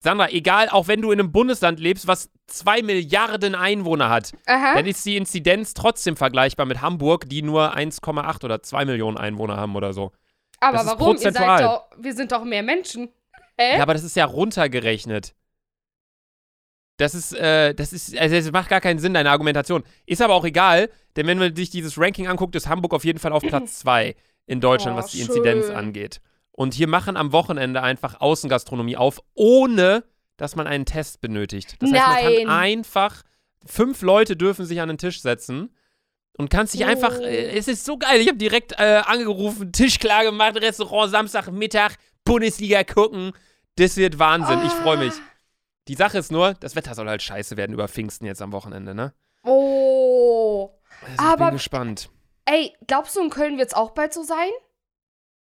Sandra, egal, auch wenn du in einem Bundesland lebst, was zwei Milliarden Einwohner hat, Aha. dann ist die Inzidenz trotzdem vergleichbar mit Hamburg, die nur 1,8 oder 2 Millionen Einwohner haben oder so. Aber das warum? Ihr seid doch, wir sind doch mehr Menschen. Hä? Ja, aber das ist ja runtergerechnet. Das ist, äh, das ist, also es macht gar keinen Sinn, deine Argumentation. Ist aber auch egal, denn wenn man sich dieses Ranking anguckt, ist Hamburg auf jeden Fall auf Platz <clears throat> 2 in Deutschland, Oh, was die Inzidenz schön. angeht. Und hier machen am Wochenende einfach Außengastronomie auf, ohne dass man einen Test benötigt. Das heißt, man Nein. kann einfach, fünf Leute dürfen sich an den Tisch setzen und kannst dich einfach, Oh. äh, es ist so geil, ich habe direkt äh, angerufen, Tisch klar gemacht, Restaurant, Samstagmittag, Bundesliga gucken. Das wird Wahnsinn, ich freue mich. Die Sache ist nur, das Wetter soll halt scheiße werden über Pfingsten jetzt am Wochenende, ne? Oh. Also ich Aber- bin gespannt. Ey, glaubst du, in Köln wird's auch bald so sein?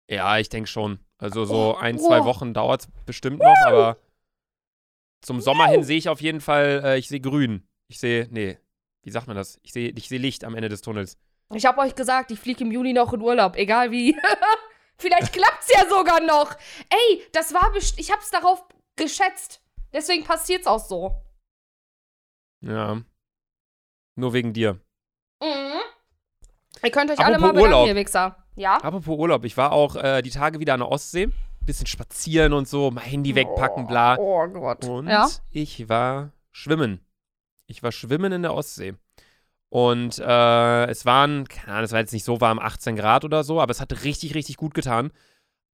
Ja, ich denke schon. Also so Oh, ein, zwei oh. Wochen dauert es bestimmt noch, aber zum Sommer hin sehe ich auf jeden Fall, äh, ich sehe grün. Ich sehe, nee, wie sagt man das? Ich sehe ich sehe Licht am Ende des Tunnels. Ich hab euch gesagt, ich fliege im Juni noch in Urlaub, egal wie. <laughs> Vielleicht klappt's ja sogar noch. Ey, das war ich hab's darauf geschätzt. Deswegen passiert's auch so. Ja. Nur wegen dir. Mhm. Ihr könnt euch alle Apropos mal bedanken, Urlaub. ihr Wichser. Ja? Apropos Urlaub, ich war auch äh, die Tage wieder an der Ostsee. Bisschen spazieren und so, mein Handy wegpacken, bla. Oh Gott. Und Ja? ich war schwimmen. Ich war schwimmen in der Ostsee. Und äh, es waren, keine Ahnung, es war jetzt nicht so warm, 18 Grad oder so, aber es hat richtig, richtig gut getan.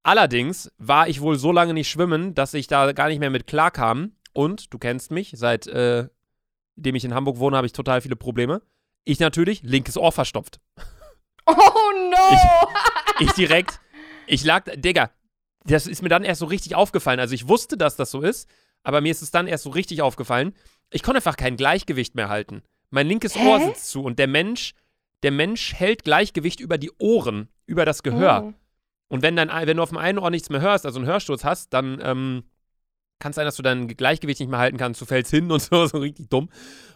Allerdings war ich wohl so lange nicht schwimmen, dass ich da gar nicht mehr mit klarkam. Und du kennst mich, seit äh, dem ich in Hamburg wohne, habe ich total viele Probleme. Ich natürlich, linkes Ohr verstopft. <laughs> Oh no! Ich direkt, ich lag, Digga, das ist mir dann erst so richtig aufgefallen. Also ich wusste, dass das so ist, aber mir ist es dann erst so richtig aufgefallen. Ich konnte einfach kein Gleichgewicht mehr halten. Mein linkes Hä? Ohr sitzt zu und der Mensch, der Mensch hält Gleichgewicht über die Ohren, über das Gehör. Oh. Und wenn, dein, wenn du auf dem einen Ohr nichts mehr hörst, also einen Hörsturz hast, dann ähm, kann es sein, dass du dein Gleichgewicht nicht mehr halten kannst. Du fällst hin und <laughs> so, so richtig dumm.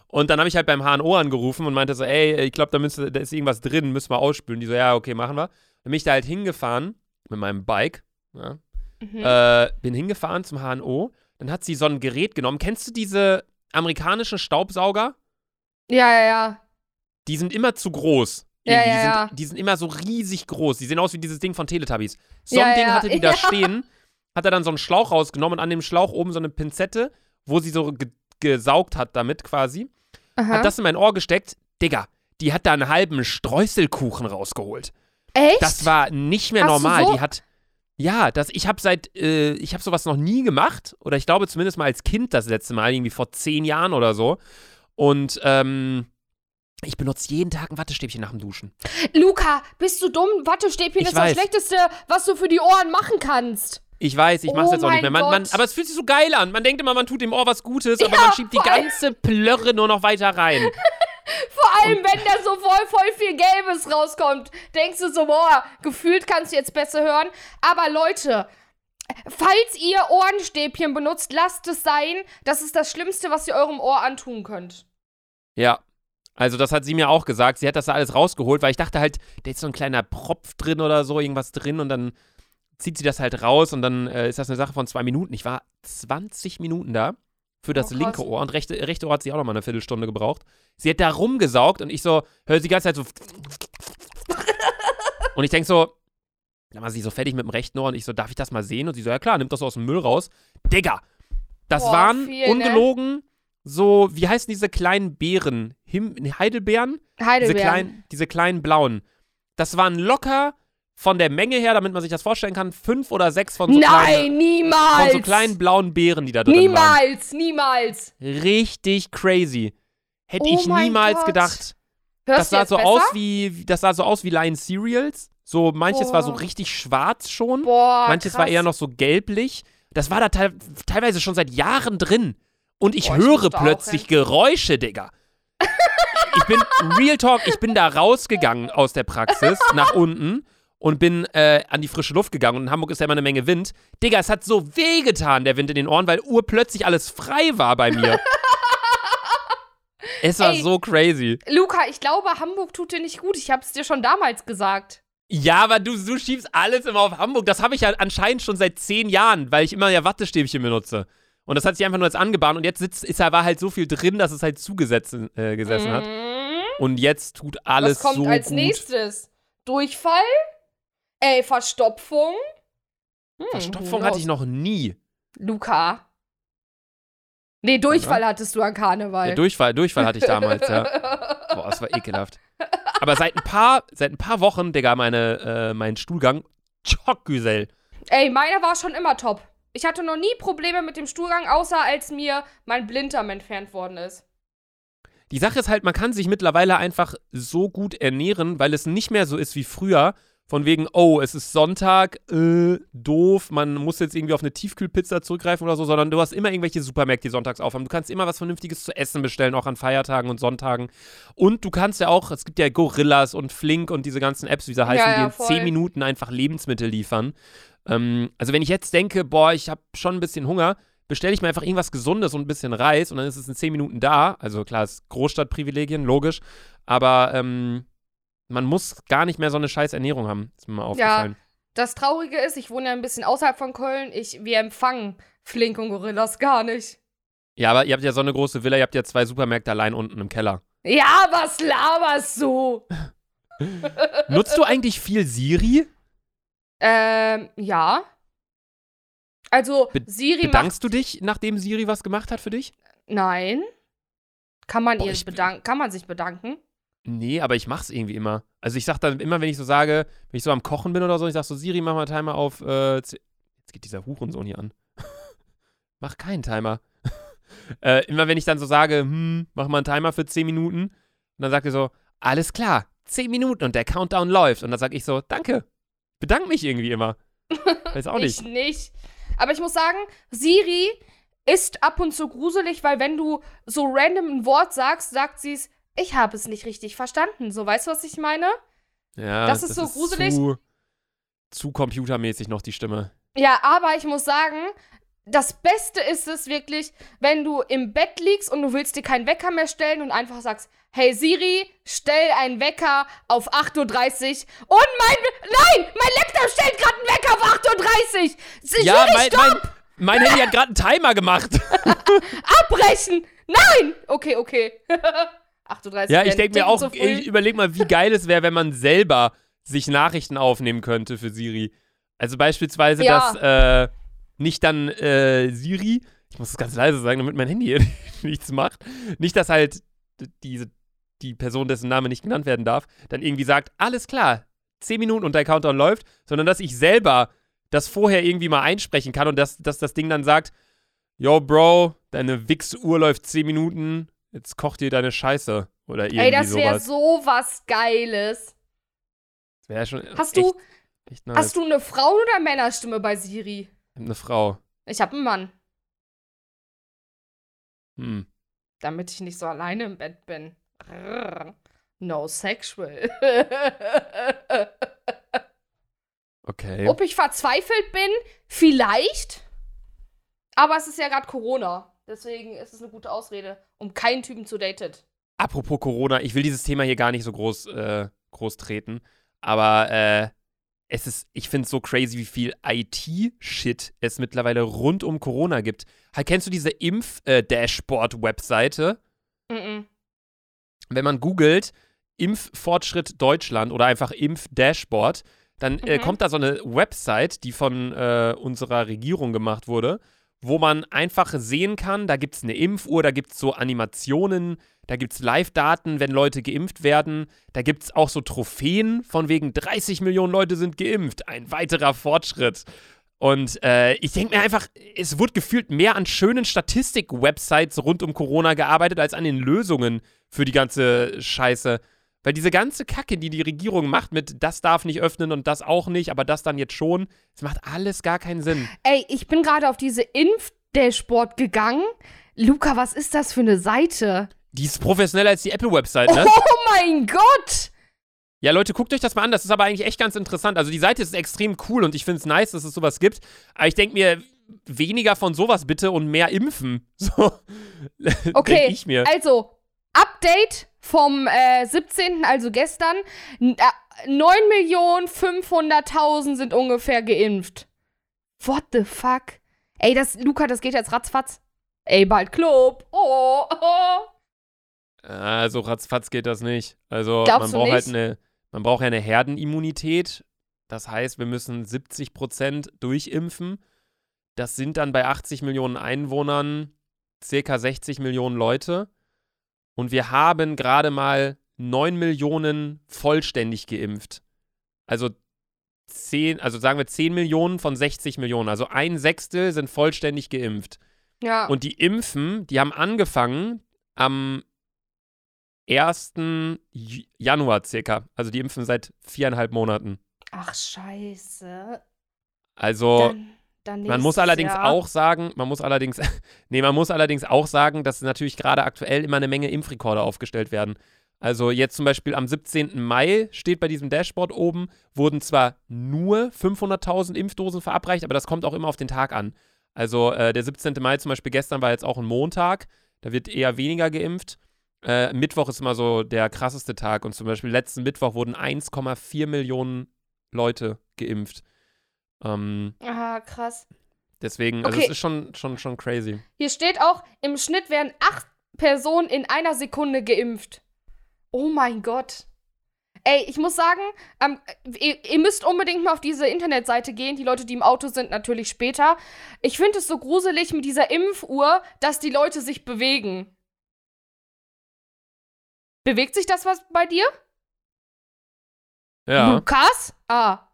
Und dann habe ich halt beim HNO angerufen und meinte so, ey, ich glaube, da, müsste- da ist irgendwas drin, müssen wir ausspülen. Die so, ja, okay, machen wir. Dann bin ich da halt hingefahren mit meinem Bike. Ja, Mhm. äh, bin hingefahren zum HNO. Dann hat sie so ein Gerät genommen. Kennst du diese amerikanischen Staubsauger? Ja, ja, ja. Die sind immer zu groß. Ja, Irgendwie. ja, die, sind, ja. die sind immer so riesig groß. Die sehen aus wie dieses Ding von Teletubbies. So Ja, ein Ding ja, hatte die da <laughs> ja. stehen. Hat er dann so einen Schlauch rausgenommen und an dem Schlauch oben so eine Pinzette, wo sie so ge gesaugt hat damit quasi. Aha. Hat das in mein Ohr gesteckt. Digga, die hat da einen halben Streuselkuchen rausgeholt. Echt? Das war nicht mehr Hast normal. so- Die hat. Ja, das, ich habe seit, äh, ich habe sowas noch nie gemacht. Oder ich glaube zumindest mal als Kind das letzte Mal, irgendwie vor zehn Jahren oder so. Und ähm, ich benutze jeden Tag ein Wattestäbchen nach dem Duschen. Luca, bist du dumm? Wattestäbchen Ich ist das weiß. Schlechteste, was du für die Ohren machen kannst. Ich weiß, ich mach's Oh jetzt auch nicht mehr. Man, man, aber es fühlt sich so geil an. Man denkt immer, man tut dem Ohr was Gutes, aber Ja, man schiebt die ganze Plörre nur noch weiter rein. <laughs> Vor allem, wenn da so voll, voll viel Gelbes rauskommt, denkst du so, boah, gefühlt kannst du jetzt besser hören. Aber Leute, falls ihr Ohrenstäbchen benutzt, lasst es sein. Das ist das Schlimmste, was ihr eurem Ohr antun könnt. Ja. Also, das hat sie mir auch gesagt. Sie hat das da alles rausgeholt, weil ich dachte halt, da ist so ein kleiner Propf drin oder so, irgendwas drin und dann zieht sie das halt raus und dann äh, ist das eine Sache von zwei Minuten. Ich war 20 Minuten da für das Oh, linke Ohr und rechte, rechte Ohr hat sie auch noch mal eine Viertelstunde gebraucht. Sie hat da rumgesaugt und ich so, höre sie die ganze Zeit so. <laughs> und ich denke so, dann war sie so fertig mit dem rechten Ohr und ich so, darf ich das mal sehen? Und sie so, ja klar, nimm das aus dem Müll raus. Digga, das Boah, waren viel, ne? ungelogen so, wie heißen diese kleinen Beeren? Him Heidelbeeren? Diese Heidelbeeren. kleinen, diese kleinen blauen. Das waren locker von der Menge her, damit man sich das vorstellen kann, fünf oder sechs von so, Nein, kleinen, von niemals. so kleinen blauen Beeren, die da drin waren. niemals, niemals. Richtig crazy. Hätte Oh ich niemals Gott. gedacht. Hörst das sah so aus wie, das sah so aus wie Lion Cereals. So, manches war so Boah. richtig schwarz schon. Boah, manches war krass. eher noch so gelblich. Das war da teil teilweise schon seit Jahren drin. Und ich Boah, ich höre auch plötzlich Geräusche, Digga. <laughs> ich bin, Real Talk, ich bin da rausgegangen aus der Praxis nach unten und bin äh, an die frische Luft gegangen. Und in Hamburg ist ja immer eine Menge Wind. Digga, es hat so wehgetan, der Wind in den Ohren, weil urplötzlich alles frei war bei mir. <laughs> es war Ey. so crazy. Luca, ich glaube, Hamburg tut dir nicht gut. Ich hab's dir schon damals gesagt. Ja, aber du, du schiebst alles immer auf Hamburg. Das habe ich ja anscheinend schon seit zehn Jahren, weil ich immer ja Wattestäbchen benutze. Und das hat sich einfach nur jetzt angebahnt und jetzt sitzt, ist, da war halt so viel drin, dass es halt zugesetzt äh, gesessen hat. Mhm. Und jetzt tut alles Was kommt so als gut. nächstes? Durchfall? Ey, Verstopfung? Hm, Verstopfung who hatte ich noch nie. Luca. Nee, Durchfall hattest du an Karneval. Ja, Durchfall, Durchfall hatte ich damals, ja. <laughs> Boah, das war ekelhaft. Aber seit ein paar, seit ein paar Wochen, Digga, meine, äh, mein Stuhlgang, Schockgüsel. Ey, meiner war schon immer top. Ich hatte noch nie Probleme mit dem Stuhlgang, außer als mir mein Blinddarm entfernt worden ist. Die Sache ist halt, man kann sich mittlerweile einfach so gut ernähren, weil es nicht mehr so ist wie früher. Von wegen, oh, es ist Sonntag, äh, doof, man muss jetzt irgendwie auf eine Tiefkühlpizza zurückgreifen oder so, sondern du hast immer irgendwelche Supermärkte, die sonntags aufhaben. Du kannst immer was Vernünftiges zu essen bestellen, auch an Feiertagen und Sonntagen. Und du kannst ja auch, es gibt ja Gorillas und Flink und diese ganzen Apps, wie sie heißen, ja, die in voll. 10 Minuten einfach Lebensmittel liefern. Ähm, also wenn ich jetzt denke, boah, ich habe schon ein bisschen Hunger, bestelle ich mir einfach irgendwas Gesundes und ein bisschen Reis und dann ist es in 10 Minuten da. Also klar, es ist Großstadtprivilegien, logisch. Aber ähm, man muss gar nicht mehr so eine scheiß Ernährung haben. Ist mir mal aufgefallen. Das Traurige ist, ich wohne ja ein bisschen außerhalb von Köln. Ich, wir empfangen Flink und Gorillas gar nicht. Ja. aber ihr habt ja so eine große Villa, ihr habt ja zwei Supermärkte allein unten im Keller. Ja, was laberst du? <laughs> Nutzt du eigentlich viel Siri? Ähm, ja. Also, Be- Siri Bedankst du dich, nachdem Siri was gemacht hat für dich? Nein. Kann man Boah, ihr bedanken? Kann man sich bedanken? Nee, aber ich mach's irgendwie immer. Also ich sag dann immer, wenn ich so sage, wenn ich so am Kochen bin oder so, ich sag so, Siri, mach mal Timer auf, äh, jetzt geht dieser Hurensohn hier an. <laughs> mach keinen Timer. <laughs> äh, immer wenn ich dann so sage, hm, mach mal einen Timer für 10 Minuten, und dann sagt er so, alles klar, 10 Minuten und der Countdown läuft. Und dann sag ich so, danke. Bedank mich irgendwie immer. <laughs> Weiß auch nicht. Ich nicht. Aber ich muss sagen, Siri ist ab und zu gruselig, weil wenn du so random ein Wort sagst, sagt sie es, ich habe es nicht richtig verstanden. So, weißt du, was ich meine? Ja, Das ist so gruselig. Zu, zu computermäßig noch die Stimme. Ja, aber ich muss sagen, das Beste ist es wirklich, wenn du im Bett liegst und du willst dir keinen Wecker mehr stellen und einfach sagst, hey Siri, stell einen Wecker auf 8.30 Uhr. Und mein, nein, mein Laptop stellt gerade einen Wecker auf 8.30 Uhr. Siri, ja, mein, stopp, mein, mein Handy hat gerade einen Timer gemacht. <laughs> abbrechen. Nein. Okay, okay. <laughs> 8.30 Uhr. Ja, ich denke mir auch, ich überleg mal, wie geil es wäre, wenn man selber sich Nachrichten aufnehmen könnte für Siri. Also beispielsweise, Ja. dass äh, nicht dann äh, Siri, ich muss das ganz leise sagen, damit mein Handy <laughs> nichts macht, nicht, dass halt diese, die Person, dessen Name nicht genannt werden darf, dann irgendwie sagt, alles klar, 10 Minuten und der Countdown läuft, sondern dass ich selber das vorher irgendwie mal einsprechen kann und dass, dass das Ding dann sagt, yo, Bro, deine Wichsuhr läuft 10 Minuten, jetzt kocht dir deine Scheiße. Oder irgendwie Ey, das wäre sowas. so was Geiles. Das wär schon Hast echt, du, echt hast du eine Frauen- oder Männerstimme bei Siri? Eine Frau. Ich habe einen Mann, Hm. damit ich nicht so alleine im Bett bin. No sexual. <laughs> Okay. Ob ich verzweifelt bin? Vielleicht. Aber es ist ja gerade Corona. Deswegen ist es eine gute Ausrede, um keinen Typen zu daten. Apropos Corona, ich will dieses Thema hier gar nicht so groß, äh, groß treten, aber äh, es ist, ich finde es so crazy, wie viel IT-Shit es mittlerweile rund um Corona gibt. Kennst du diese Impf-Dashboard-Webseite? Mhm. Wenn man googelt, Impffortschritt Deutschland oder einfach Impf-Dashboard, dann äh, Mhm. kommt da so eine Website, die von äh, unserer Regierung gemacht wurde, wo man einfach sehen kann, da gibt es eine Impfuhr, da gibt es so Animationen, da gibt es Live-Daten, wenn Leute geimpft werden, da gibt es auch so Trophäen von wegen 30 Millionen Leute sind geimpft, ein weiterer Fortschritt. Und äh, ich denke mir einfach, es wurde gefühlt mehr an schönen Statistik-Websites rund um Corona gearbeitet, als an den Lösungen für die ganze Scheiße. Weil diese ganze Kacke, die die Regierung macht mit das darf nicht öffnen und das auch nicht, aber das dann jetzt schon, es macht alles gar keinen Sinn. Ey, ich bin gerade auf diese Impf-Dashboard gegangen. Luca, was ist das für eine Seite? Die ist professioneller als die Apple-Website, ne? <laughs> Oh mein Gott! Ja, Leute, guckt euch das mal an. Das ist aber eigentlich echt ganz interessant. Also die Seite ist extrem cool und ich finde es nice, dass es sowas gibt. Aber ich denke mir, weniger von sowas bitte und mehr impfen. <laughs> So. Okay, ich mir. also, Update vom äh, 17., also gestern. N- äh, 9.500.000 sind ungefähr geimpft. What the fuck? Ey, das, Luca, das geht jetzt ratzfatz. Ey, bald Club. Oh, oh. Also ratzfatz geht das nicht. Also Glaubst man braucht halt eine, man braucht ja eine Herdenimmunität. Das heißt, wir müssen 70 Prozent durchimpfen. Das sind dann bei 80 Millionen Einwohnern circa 60 Millionen Leute. Und wir haben gerade mal 9 Millionen vollständig geimpft. Also 10, also sagen wir 10 Millionen von 60 Millionen. Also ein Sechstel sind vollständig geimpft. Ja. Und die Impfen, die haben angefangen am 1. Ju- Januar circa. Also die impfen seit viereinhalb Monaten. Ach, scheiße. Also Dann, dann man muss allerdings Jahr. auch sagen, man muss allerdings, <laughs> nee, man muss allerdings auch sagen, dass natürlich gerade aktuell immer eine Menge Impfrekorde aufgestellt werden. Also jetzt zum Beispiel am 17. Mai steht bei diesem Dashboard oben, wurden zwar nur 500.000 Impfdosen verabreicht, aber das kommt auch immer auf den Tag an. Also äh, der 17. Mai zum Beispiel gestern war jetzt auch ein Montag, da wird eher weniger geimpft. Äh, Mittwoch ist immer so der krasseste Tag und zum Beispiel letzten Mittwoch wurden 1,4 Millionen Leute geimpft. Ähm, Ah, krass. deswegen, also Okay. es ist schon, schon, schon crazy. Hier steht auch, im Schnitt werden acht Personen in einer Sekunde geimpft. Oh mein Gott. Ey, ich muss sagen, ähm, ihr, ihr müsst unbedingt mal auf diese Internetseite gehen. Die Leute, die im Auto sind, natürlich später. Ich finde es so gruselig mit dieser Impfuhr, dass die Leute sich bewegen. Bewegt sich das was bei dir? Ja, Lukas? Ah.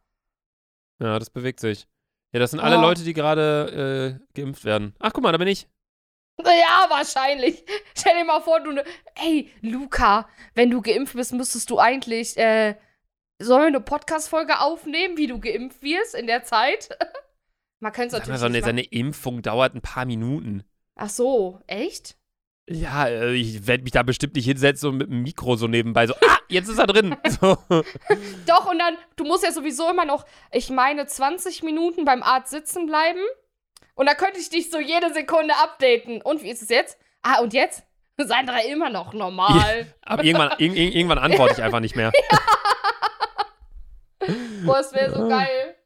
Ja, das bewegt sich. Ja, das sind alle Oh. Leute, die gerade äh, geimpft werden. Ach, guck mal, da bin ich. Ja, wahrscheinlich. <laughs> Stell dir mal vor, du. Ne Ey, Luca, wenn du geimpft bist, müsstest du eigentlich. Äh, sollen wir eine Podcast-Folge aufnehmen, wie du geimpft wirst in der Zeit? <laughs> Man könnte es Sag mal, natürlich. so eine, seine. Impfung dauert ein paar Minuten. Ach so, echt? Ja, äh, ich werde mich da bestimmt nicht hinsetzen und mit dem Mikro so nebenbei so, ah, jetzt ist er drin. <laughs> So. Doch, und dann, du musst ja sowieso immer noch, ich meine, 20 Minuten beim Arzt sitzen bleiben. Und da könnte ich dich so jede Sekunde updaten. Und wie ist es jetzt? Ah, und jetzt? Sandra immer noch normal. Aber irgendwann, irg irg- irgendwann antworte ich einfach nicht mehr. <laughs> Boah, es wäre so geil.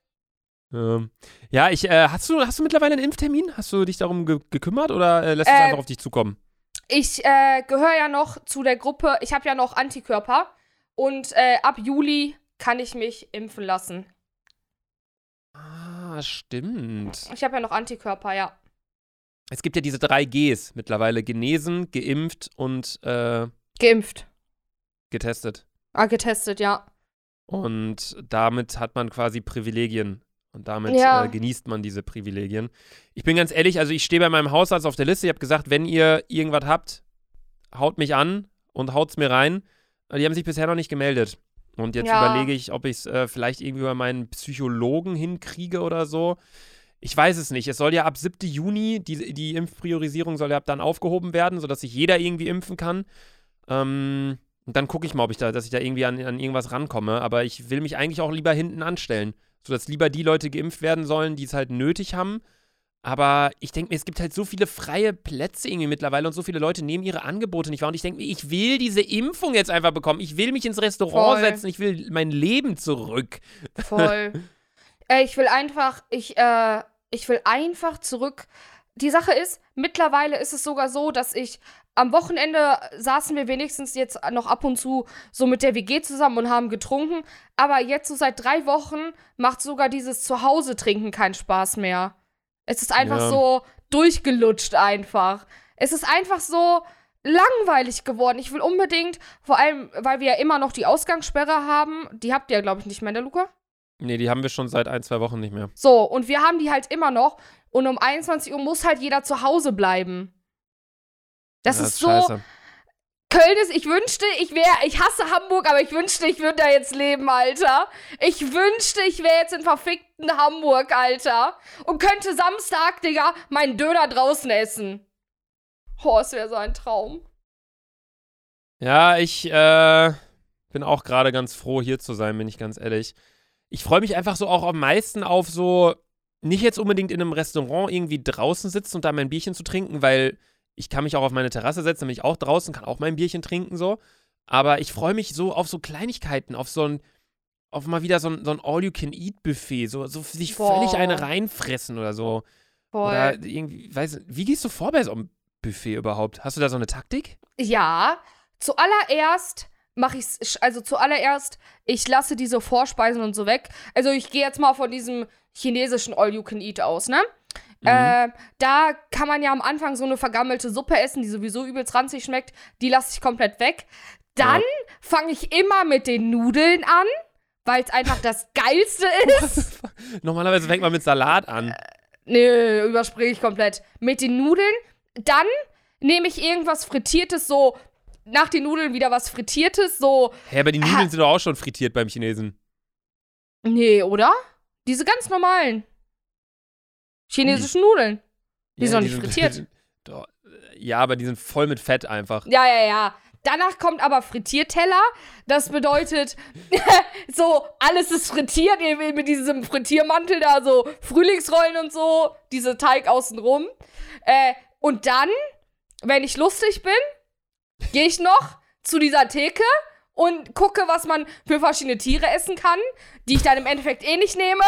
Ähm, ja, ich, äh, hast du, hast du mittlerweile einen Impftermin? Hast du dich darum ge gekümmert oder äh, lässt es Äh, einfach auf dich zukommen? Ich äh, gehöre ja noch zu der Gruppe, ich habe ja noch Antikörper. Und äh, ab Juli kann ich mich impfen lassen. Ah, stimmt. Ich habe ja noch Antikörper, ja. Es gibt ja diese drei Gs mittlerweile: genesen, geimpft und äh, Geimpft. getestet. Ah, getestet, ja. Und damit hat man quasi Privilegien. Und damit Ja. äh, genießt man diese Privilegien. Ich bin ganz ehrlich, also ich stehe bei meinem Hausarzt auf der Liste. Ich habe gesagt, wenn ihr irgendwas habt, haut mich an und haut's mir rein. Die haben sich bisher noch nicht gemeldet. Und jetzt Ja. überlege ich, ob ich es äh, vielleicht irgendwie bei meinen Psychologen hinkriege oder so. ich weiß es nicht. Es soll ja ab 7. Juni, die, die Impfpriorisierung soll ja ab dann aufgehoben werden, sodass sich jeder irgendwie impfen kann. Ähm, und dann gucke ich mal, ob ich da, dass ich da irgendwie an, an irgendwas rankomme. Aber ich will mich eigentlich auch lieber hinten anstellen. Sodass lieber die Leute geimpft werden sollen, die es halt nötig haben. Aber ich denke mir, es gibt halt so viele freie Plätze irgendwie mittlerweile und so viele Leute nehmen ihre Angebote nicht wahr. Und ich denke mir, ich will diese Impfung jetzt einfach bekommen. Ich will mich ins Restaurant Voll. setzen. Ich will mein Leben zurück. Voll. <laughs> äh, ich will einfach, ich, äh, ich will einfach zurück. Die Sache ist, mittlerweile ist es sogar so, dass ich am Wochenende saßen wir wenigstens jetzt noch ab und zu so mit der WG zusammen und haben getrunken. Aber jetzt so seit drei Wochen macht sogar dieses Zuhause trinken keinen Spaß mehr. Es ist einfach Ja. so durchgelutscht einfach. Es ist einfach so langweilig geworden. Ich will unbedingt, vor allem, weil wir ja immer noch die Ausgangssperre haben. Die habt ihr, glaube ich, nicht mehr, ne, Luca? Nee, die haben wir schon seit ein, zwei Wochen nicht mehr. So, und wir haben die halt immer noch. Und um 21 Uhr muss halt jeder zu Hause bleiben. Das Ja, ist so. scheiße. Köln ist, ich wünschte, ich wäre, ich hasse Hamburg, aber ich wünschte, ich würde da jetzt leben, Alter. Ich wünschte, ich wäre jetzt in verfickten Hamburg, Alter. Und könnte Samstag, Digga, meinen Döner draußen essen. Oh, es wäre so ein Traum. Ja, ich äh, bin auch gerade ganz froh, hier zu sein, bin ich ganz ehrlich. Ich freue mich einfach so auch am meisten auf so, nicht jetzt unbedingt in einem Restaurant irgendwie draußen sitzen und da mein Bierchen zu trinken, weil ich kann mich auch auf meine Terrasse setzen, dann bin ich auch draußen, kann auch mein Bierchen trinken so. Aber ich freue mich so auf so Kleinigkeiten, auf so ein, auf mal wieder so ein, so ein All-You-Can-Eat-Buffet, so, so sich Boah. völlig eine reinfressen oder so. Voll. Oder irgendwie, weiß wie gehst du vor bei so einem Buffet überhaupt? Hast du da so eine Taktik? Ja, zuallererst mache ich also zuallererst, ich lasse diese Vorspeisen und so weg. Also ich gehe jetzt mal von diesem chinesischen All-You-Can-Eat aus, ne? Mhm. Äh, da kann man ja am Anfang so eine vergammelte Suppe essen, die sowieso übelst ranzig schmeckt. Die lasse ich komplett weg. Dann fange ich immer mit den Nudeln an, weil es einfach das Geilste <laughs> ist. Normalerweise fängt man mit Salat an. Nö, überspringe ich komplett. Mit den Nudeln. Dann nehme ich irgendwas Frittiertes, so nach den Nudeln wieder was Frittiertes, so. Hä, aber die Nudeln sind doch auch schon frittiert beim Chinesen. Nee, oder? Diese ganz normalen. Chinesischen Nudeln. Die sind doch nicht frittiert. <laughs> Doch, ja, aber die sind voll mit Fett einfach. Ja, ja, ja. Danach kommt aber Frittierteller. Das bedeutet, <laughs> so, alles ist frittiert irgendwie mit diesem Frittiermantel da, so Frühlingsrollen und so, diese Teig außenrum. Äh, und dann, wenn ich lustig bin, gehe ich noch zu dieser Theke und gucke, was man für verschiedene Tiere essen kann, die ich dann im Endeffekt eh nicht nehme.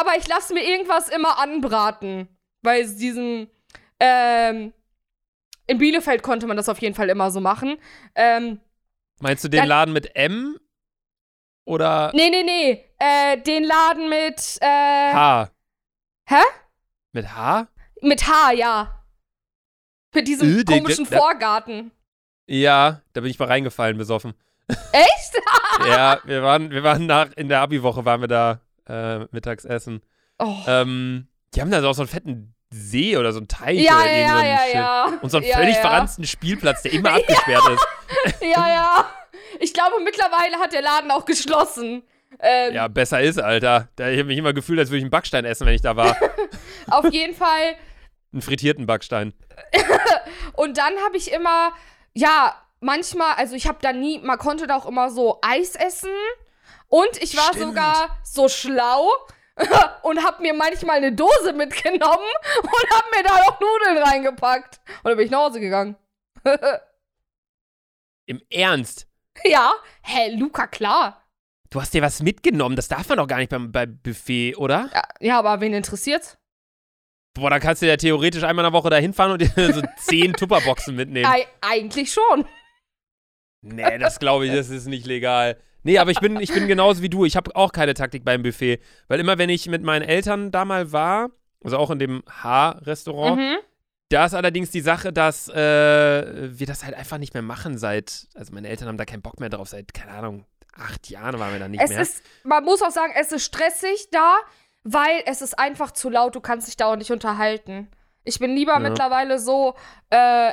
Aber ich lasse mir irgendwas immer anbraten. Bei diesem, ähm, in Bielefeld konnte man das auf jeden Fall immer so machen. Ähm, Meinst du den Dann- Laden mit M? Oder nee, nee, nee. Äh, den Laden mit, äh, H? Hä? Mit H? mit H, ja. Mit diesem den- komischen der- Vorgarten. Ja, da bin ich mal reingefallen, besoffen. Echt? <laughs> ja, wir waren, wir waren nach, in der Abi-Woche waren wir da äh, mittags essen. Oh. Ähm, die haben da so auch so einen fetten See oder so einen Teich ja, oder irgend so ja, ja, Shit. ja. Und so einen ja, völlig ja. verranzten Spielplatz, der immer <laughs> abgesperrt ist. Ja, ja. Ich glaube, mittlerweile hat der Laden auch geschlossen. Ähm, Ja, besser ist, Alter. Da ich habe mich immer gefühlt, als würde ich einen Backstein essen, wenn ich da war. <laughs> Auf jeden Fall. einen frittierten Backstein. Und dann habe ich immer, ja, manchmal, also ich habe da nie, man konnte da auch immer so Eis essen. Und ich war Stimmt. sogar so schlau <laughs> und habe mir manchmal eine Dose mitgenommen und habe mir da noch Nudeln reingepackt. Und dann bin ich nach Hause gegangen. <laughs> Im Ernst? ja, hä, Luca, klar. Du hast dir was mitgenommen. Das darf man doch gar nicht beim, beim Buffet, oder? Ja, ja, aber wen interessiert's? Boah, da kannst du ja theoretisch einmal in der Woche da hinfahren und dir <laughs> so zehn Tupperboxen mitnehmen. Ei- eigentlich schon. Nee, das glaube ich, das ist nicht legal. Nee, aber ich bin, ich bin genauso wie du. Ich habe auch keine Taktik beim Buffet. Weil immer, wenn ich mit meinen Eltern da mal war, also auch in dem H-Restaurant, Mhm. da ist allerdings die Sache, dass äh, wir das halt einfach nicht mehr machen seit, also meine Eltern haben da keinen Bock mehr drauf, seit, keine Ahnung, acht Jahren waren wir da nicht Es mehr. ist, man muss auch sagen, es ist stressig da, weil es ist einfach zu laut, du kannst dich da auch nicht unterhalten. Ich bin lieber Ja. mittlerweile so, äh,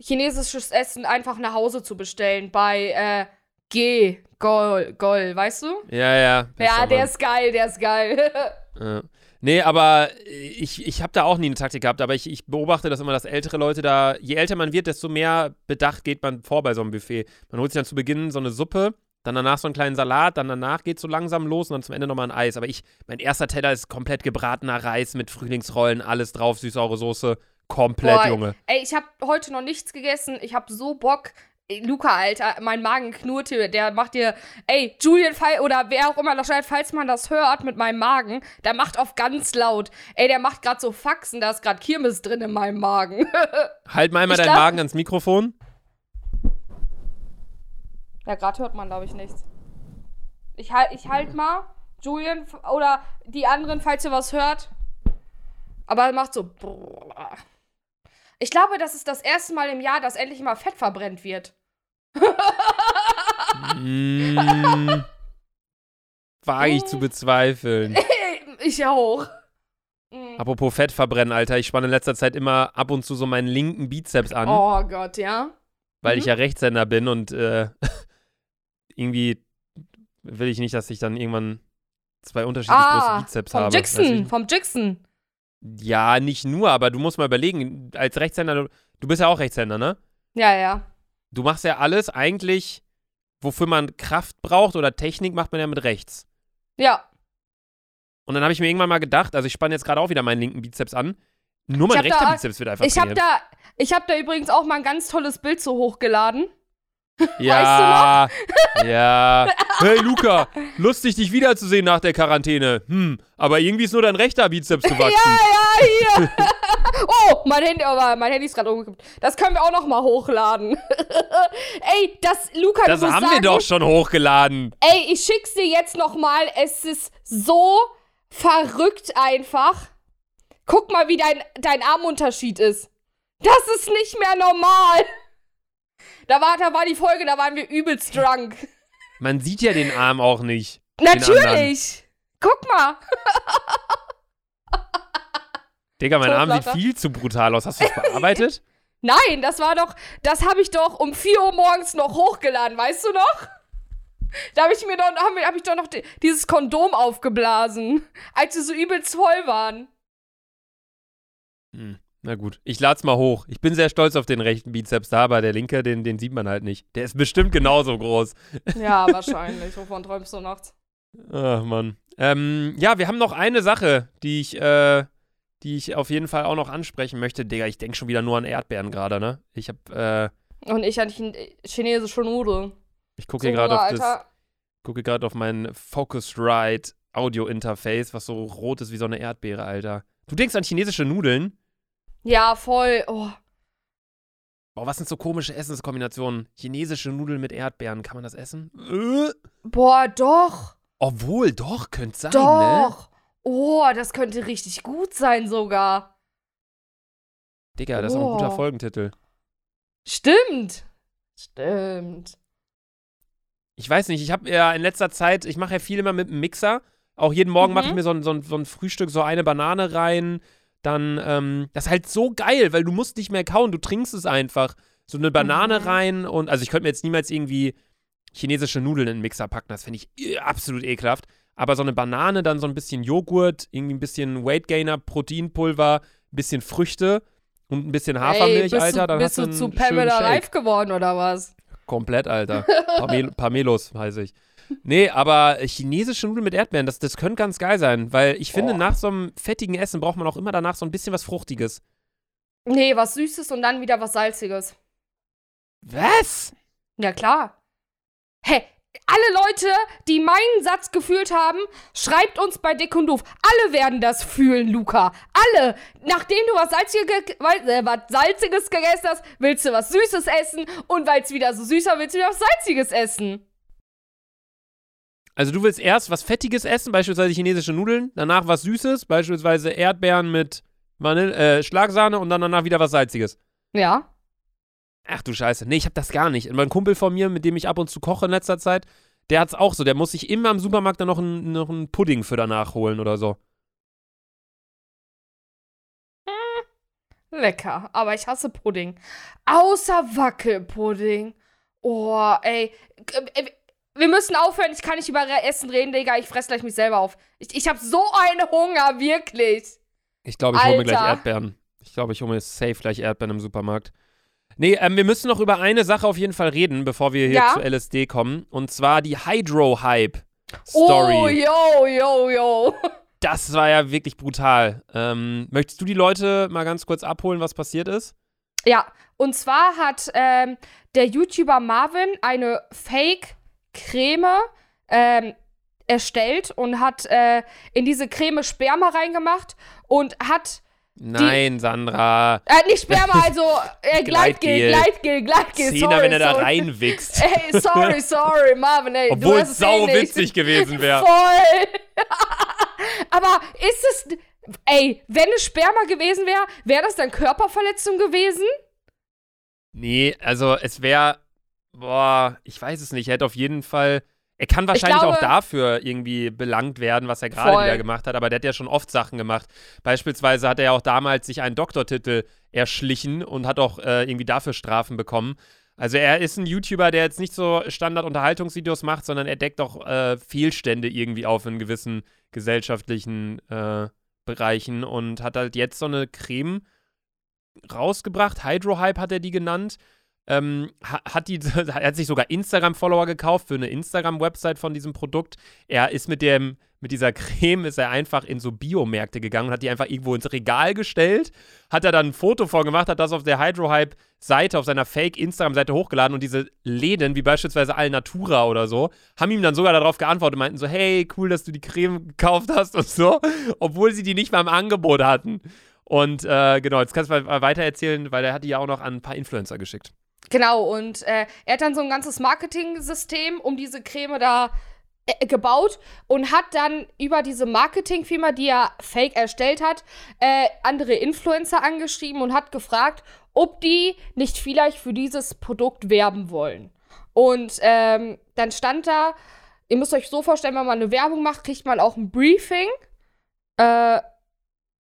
chinesisches Essen einfach nach Hause zu bestellen bei, äh, G, Gol, Gol, weißt du? ja, ja. Ja, der ist geil, der ist geil. <laughs> Ja. Nee, aber ich, ich habe da auch nie eine Taktik gehabt, aber ich, ich beobachte das immer, dass ältere Leute da, je älter man wird, desto mehr bedacht geht man vor bei so einem Buffet. Man holt sich dann zu Beginn so eine Suppe, dann danach so einen kleinen Salat, dann danach geht so langsam los und dann zum Ende nochmal ein Eis. Aber ich, mein erster Teller ist komplett gebratener Reis mit Frühlingsrollen, alles drauf, süß-saure Soße. Komplett, Boah, Junge. Ey, ich habe heute noch nichts gegessen. Ich habe so Bock. Ey, Luca, Alter, mein Magen knurrt hier. Der macht dir, ey, Julian Fall oder wer auch immer das schreibt, falls man das hört mit meinem Magen, der macht auf ganz laut. Ey, der macht gerade so Faxen, da ist gerade Kirmes drin in meinem Magen. <laughs> Halt mal einmal Ich deinen glaub- Magen ans Mikrofon. ja, gerade hört man, glaube ich, nichts. Ich halt, ich halt mal, Julian oder die anderen, falls ihr was hört. Aber er macht so. Ich glaube, das ist das erste Mal im Jahr, dass endlich mal Fett verbrennt wird. Mm, wage ich zu bezweifeln. <laughs> ich auch. Mm. Apropos Fett verbrennen, Alter. Ich spanne in letzter Zeit immer ab und zu so meinen linken Bizeps an, Oh Gott, ja. weil mhm. ich ja Rechtshänder bin und äh, <laughs> irgendwie will ich nicht, dass ich dann irgendwann zwei unterschiedlich Ah, große Bizeps vom habe. Ich- vom Jackson. Ja, nicht nur, aber du musst mal überlegen, als Rechtshänder, du, bist ja auch Rechtshänder, ne? Ja, ja. Du machst ja alles eigentlich, wofür man Kraft braucht oder Technik, macht man ja mit rechts. Ja. Und dann habe ich mir irgendwann mal gedacht, also ich spanne jetzt gerade auch wieder meinen linken Bizeps an, nur mein rechter da- Bizeps wird einfach Ich habe da, ich hab da übrigens auch mal ein ganz tolles Bild so hochgeladen. Ja, ja. Hey Luca, lustig dich wiederzusehen nach der Quarantäne. Hm, aber irgendwie ist nur dein rechter Bizeps <laughs> gewachsen. Ja, hier. <laughs> oh, mein Handy, aber mein Handy ist gerade umgekippt. Das können wir auch noch mal hochladen. <laughs> Ey, das, Luca, das du haben sagen, wir doch schon hochgeladen. Ey, ich schick's dir jetzt noch mal. Es ist so verrückt einfach. Guck mal, wie dein, dein Armunterschied ist. Das ist nicht mehr normal. Da war, da war die Folge, da waren wir übelst drunk. Man sieht ja den Arm auch nicht. Natürlich. Guck mal. Digga, mein Arm sieht viel zu brutal aus. Hast du das bearbeitet? <laughs> Nein, das war doch, das habe ich doch um 4 Uhr morgens noch hochgeladen, weißt du noch? Da habe ich mir doch, hab, hab ich doch noch di- dieses Kondom aufgeblasen, als sie so übelst voll waren. Hm, na gut, ich lad's mal hoch. Ich bin sehr stolz auf den rechten Bizeps da, aber der linke, den, den sieht man halt nicht. Der ist bestimmt genauso groß. <laughs> Ja, wahrscheinlich. Wovon träumst du nachts? Ach, Mann. Ähm, ja, wir haben noch eine Sache, die ich, äh, die ich auf jeden Fall auch noch ansprechen möchte. Digga, ich denke schon wieder nur an Erdbeeren gerade, ne? Ich hab, äh, Und ich Chin chinesische Nudeln. ich gucke hier gerade auf das, gucke gerade auf mein Focusrite Audio-Interface, was so rot ist wie so eine Erdbeere, Alter. Du denkst an chinesische Nudeln? Ja, voll. Oh. Boah, was sind so komische Essenskombinationen? Chinesische Nudeln mit Erdbeeren, kann man das essen? Äh. Boah, doch. Obwohl, doch, könnte sein, ne? doch. Oh, das könnte richtig gut sein sogar. Digga, das ist auch ein guter Oh. Folgentitel. Stimmt. Stimmt. Ich weiß nicht, ich habe ja in letzter Zeit, ich mache ja viel immer mit dem Mixer. Auch jeden Morgen mache ich Mhm. mir so ein, so, ein, so ein Frühstück, so eine Banane rein. Dann, ähm, das ist halt so geil, weil du musst nicht mehr kauen, du trinkst es einfach. So eine Banane Mhm. rein und, also ich könnte mir jetzt niemals irgendwie chinesische Nudeln in den Mixer packen, das finde ich äh, absolut ekelhaft. Aber so eine Banane, dann so ein bisschen Joghurt, irgendwie ein bisschen Weight Gainer, Proteinpulver, ein bisschen Früchte und ein bisschen Hafermilch, Ey, Alter. Dann bist hast du zu Pamela. Reif geworden oder was? Komplett, Alter. <laughs> Pamel Pamelos heiße ich. Nee, aber chinesische Nudeln mit Erdbeeren, das, das könnte ganz geil sein, weil ich finde, Boah. nach so einem fettigen Essen braucht man auch immer danach so ein bisschen was Fruchtiges. Nee, was Süßes und dann wieder was Salziges. Was? Ja, klar. Hä? Alle Leute, die meinen Satz gefühlt haben, schreibt uns bei Dick und Doof. Alle werden das fühlen, Luca. Alle. Nachdem du was Salziges, äh, was Salziges gegessen hast, willst du was Süßes essen. Und weil es wieder so süß war, willst du wieder was Salziges essen. Also du willst erst was Fettiges essen, beispielsweise chinesische Nudeln, danach was Süßes, beispielsweise Erdbeeren mit Vanille, äh, Schlagsahne und dann danach wieder was Salziges. Ja. Ach du Scheiße. Nee, ich hab das gar nicht. Und mein Kumpel von mir, mit dem ich ab und zu koche in letzter Zeit, der hat's auch so. Der muss sich immer im Supermarkt dann noch einen, noch einen Pudding für danach holen oder so. Lecker. Aber ich hasse Pudding. Außer Wackelpudding. Oh, ey. Wir müssen aufhören. Ich kann nicht über Essen reden, Digga. Ich fress gleich mich selber auf. Ich, ich habe so einen Hunger, wirklich. Ich glaube, ich hole mir gleich. Erdbeeren. Ich glaube, ich hole mir safe gleich Erdbeeren im Supermarkt. Nee, ähm, wir müssen noch über eine Sache auf jeden Fall reden, bevor wir hier Ja. zu LSD kommen. Und zwar die Hydro-Hype-Story. Oh, yo, yo, yo. <laughs> Das war ja wirklich brutal. Ähm, möchtest du die Leute mal ganz kurz abholen, was passiert ist? Ja, und zwar hat ähm, der YouTuber Marvin eine Fake-Creme ähm, erstellt und hat äh, in diese Creme Sperma reingemacht und hat Nein, Sandra. Äh, nicht Sperma, <laughs> also äh, Gleitgel, Gleitgel. Gleitgel. Zehner, sorry, wenn er da reinwichst. Ey, sorry, sorry, <laughs> <laughs> Marvin, ey. du Obwohl hast es eh sau nicht. witzig gewesen wäre. Voll. Aber ist es. Ey, wenn es Sperma gewesen wäre, wäre das dann Körperverletzung gewesen? Nee, also es wäre. Boah, ich weiß es nicht. Er hätte auf jeden Fall. Er kann wahrscheinlich glaube- auch dafür irgendwie belangt werden, was er gerade wieder gemacht hat, aber der hat ja schon oft Sachen gemacht. Beispielsweise hat er ja auch damals sich einen Doktortitel erschlichen und hat auch äh, irgendwie dafür Strafen bekommen. Also er ist ein YouTuber, der jetzt nicht so Standard-Unterhaltungsvideos macht, sondern er deckt auch äh, Fehlstände irgendwie auf in gewissen gesellschaftlichen äh, Bereichen und hat halt jetzt so eine Creme rausgebracht. Hydrohype hat er die genannt. Ähm, ha- hat die, <laughs> hat sich sogar Instagram-Follower gekauft für eine Instagram-Website von diesem Produkt. Er ist mit dem, mit dieser Creme ist er einfach in so Biomärkte gegangen und hat die einfach irgendwo ins Regal gestellt. Hat er dann ein Foto vorgemacht, hat das auf der Hydrohype-Seite, auf seiner Fake-Instagram-Seite hochgeladen und diese Läden, wie beispielsweise Alnatura oder so, haben ihm dann sogar darauf geantwortet und meinten so, hey, cool, dass du die Creme gekauft hast und so, obwohl sie die nicht mal im Angebot hatten. Und äh, genau, jetzt kannst du mal weiter erzählen, weil er hat die ja auch noch an ein paar Influencer geschickt. Genau, und äh, er hat dann so ein ganzes Marketing-System um diese Creme da äh, gebaut und hat dann über diese Marketingfirma, die er fake erstellt hat, äh, andere Influencer angeschrieben und hat gefragt, ob die nicht vielleicht für dieses Produkt werben wollen. Und ähm, dann stand da, ihr müsst euch so vorstellen, wenn man eine Werbung macht, kriegt man auch ein Briefing.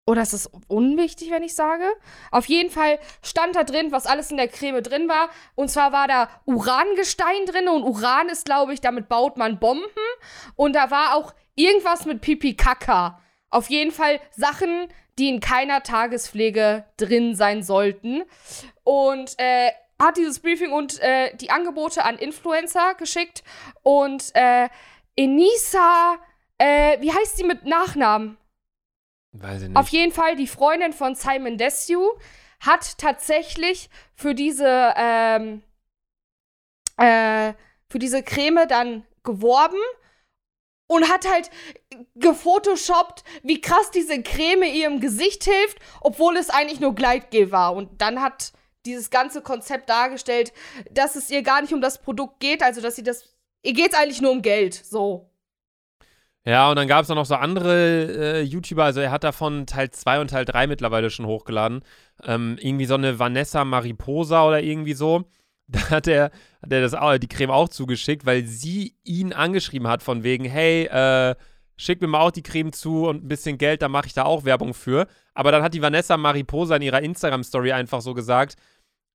Oder ist es unwichtig, wenn ich sage? Auf jeden Fall stand da drin, was alles in der Creme drin war. Und zwar war da Urangestein drin und Uran ist, glaube ich, damit baut man Bomben. Und da war auch irgendwas mit Pipi Kaka. Auf jeden Fall Sachen, die in keiner Tagespflege drin sein sollten. Und äh, hat dieses Briefing und äh, die Angebote an Influencer geschickt. Und äh, Enisa, äh, wie heißt sie mit Nachnamen? Weiß ich nicht. Auf jeden Fall, die Freundin von Simon Desue hat tatsächlich für diese, ähm, äh, für diese Creme dann geworben und hat halt gefotoshoppt, wie krass diese Creme ihrem Gesicht hilft, obwohl es eigentlich nur Gleitgel war. Und dann hat dieses ganze Konzept dargestellt, dass es ihr gar nicht um das Produkt geht, also dass sie das, ihr geht es eigentlich nur um Geld, so. Ja, und dann gab es noch so andere äh, YouTuber, also er hat davon Teil 2 und Teil 3 mittlerweile schon hochgeladen. Ähm, irgendwie so eine Vanessa Mariposa oder irgendwie so. <laughs> Da hat er, hat er das die Creme auch zugeschickt, weil sie ihn angeschrieben hat von wegen, hey, äh, schick mir mal auch die Creme zu und ein bisschen Geld, dann mache ich da auch Werbung für. Aber dann hat die Vanessa Mariposa in ihrer Instagram-Story einfach so gesagt,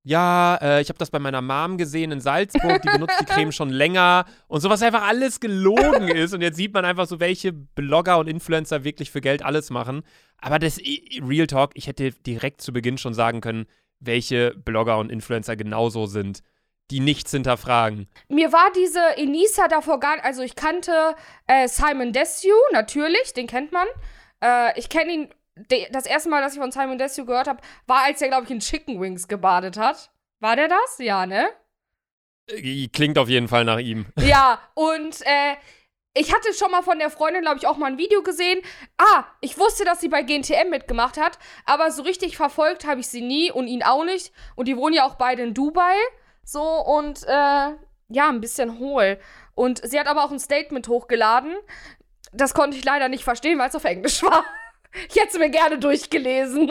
ja, äh, ich habe das bei meiner Mom gesehen in Salzburg, die benutzt die Creme schon länger und sowas einfach alles gelogen <laughs> ist. Und jetzt sieht man einfach so, welche Blogger und Influencer wirklich für Geld alles machen. Aber das Real Talk, ich hätte direkt zu Beginn schon sagen können, welche Blogger und Influencer genauso sind, die nichts hinterfragen. Mir war diese Enisa davor gar nicht, also ich kannte äh, Simon Desue, natürlich, den kennt man. Äh, ich kenne ihn, das erste Mal, dass ich von Simon Desue gehört habe, war, als er, glaube ich, in Chicken Wings gebadet hat. War der das? Ja, ne? Äh, Klingt auf jeden Fall nach ihm. <laughs> ja, und äh, ich hatte schon mal von der Freundin, glaube ich, auch mal ein Video gesehen. Ah, ich wusste, dass sie bei GNTM mitgemacht hat, aber so richtig verfolgt habe ich sie nie und ihn auch nicht. Und die wohnen ja auch beide in Dubai. So und äh, ja, ein bisschen hohl. Und sie hat aber auch ein Statement hochgeladen. Das konnte ich leider nicht verstehen, weil es auf Englisch <laughs> war. Ich hätte es mir gerne durchgelesen.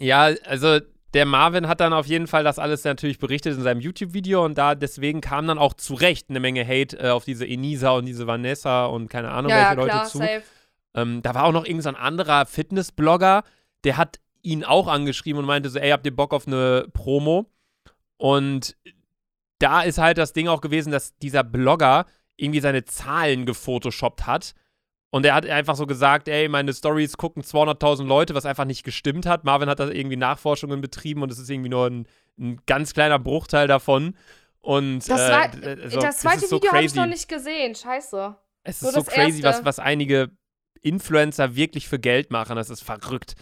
Ja, also der Marvin hat dann auf jeden Fall das alles natürlich berichtet in seinem YouTube-Video und da deswegen kam dann auch zu Recht eine Menge Hate äh, auf diese Enisa und diese Vanessa und keine Ahnung, welche Leute zu. safe. Ähm, da war auch noch irgendein so anderer Fitness-Blogger, der hat ihn auch angeschrieben und meinte so, ey, habt ihr Bock auf eine Promo? Und da ist halt das Ding auch gewesen, dass dieser Blogger irgendwie seine Zahlen gefotoshoppt hat. Und er hat einfach so gesagt, ey, meine Stories gucken 200.000 Leute, was einfach nicht gestimmt hat. Marvin hat da irgendwie Nachforschungen betrieben und es ist irgendwie nur ein, ein ganz kleiner Bruchteil davon. Und Das, äh, war, also, das zweite so Video habe ich noch nicht gesehen. Scheiße. Es ist so crazy, was, was einige Influencer wirklich für Geld machen. Das ist verrückt.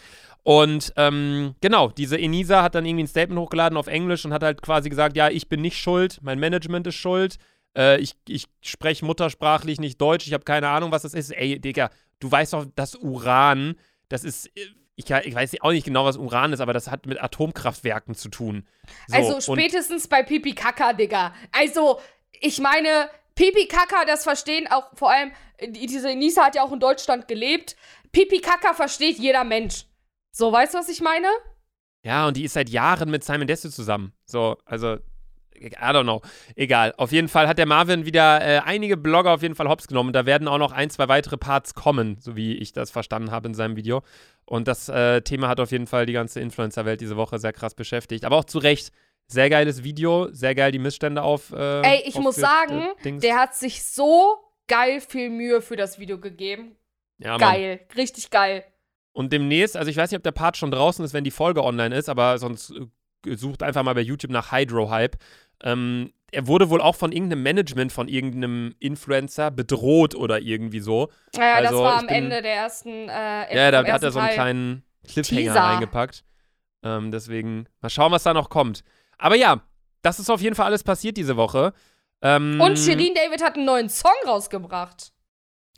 Und ähm, genau, diese Enisa hat dann irgendwie ein Statement hochgeladen auf Englisch und hat halt quasi gesagt, ja, ich bin nicht schuld, mein Management ist schuld. Äh, ich ich spreche muttersprachlich nicht Deutsch, ich habe keine Ahnung, was das ist. Ey, Digga, du weißt doch, das Uran, das ist, äh, ich, ich weiß auch nicht genau, was Uran ist, aber das hat mit Atomkraftwerken zu tun. So, also spätestens bei Pipi Kaka, Digga. Also, ich meine, Pipi Kaka, das verstehen auch vor allem, die- diese Nisa hat ja auch in Deutschland gelebt. Pipi Kaka versteht jeder Mensch. So, weißt du, was ich meine? Ja, und die ist seit Jahren mit Simon Desue zusammen. So, also, I don't know. Egal. Auf jeden Fall hat der Marvin wieder äh, einige Blogger auf jeden Fall hops genommen. Da werden auch noch ein, zwei weitere Parts kommen, so wie ich das verstanden habe in seinem Video. Und das äh, Thema hat auf jeden Fall die ganze Influencer-Welt diese Woche sehr krass beschäftigt. Aber auch zu Recht. Sehr geiles Video, sehr geil die Missstände auf. Äh, Ey, ich muss aufge- sagen, äh. Der hat sich so geil viel Mühe für das Video gegeben. ja, Mann. Geil. Richtig geil. Und demnächst, also ich weiß nicht, ob der Part schon draußen ist, wenn die Folge online ist, aber sonst äh, sucht einfach mal bei YouTube nach Hydro Hype. Ähm, er wurde wohl auch von irgendeinem Management von irgendeinem Influencer bedroht oder irgendwie so. Naja, das Also, war ich am bin- Ende der ersten. Äh, Ja, da hat er so einen kleinen Cliffhanger Teaser. reingepackt. Ähm, deswegen, mal schauen, was da noch kommt. Aber ja, das ist auf jeden Fall alles passiert diese Woche. Ähm, Und Shirin David hat einen neuen Song rausgebracht.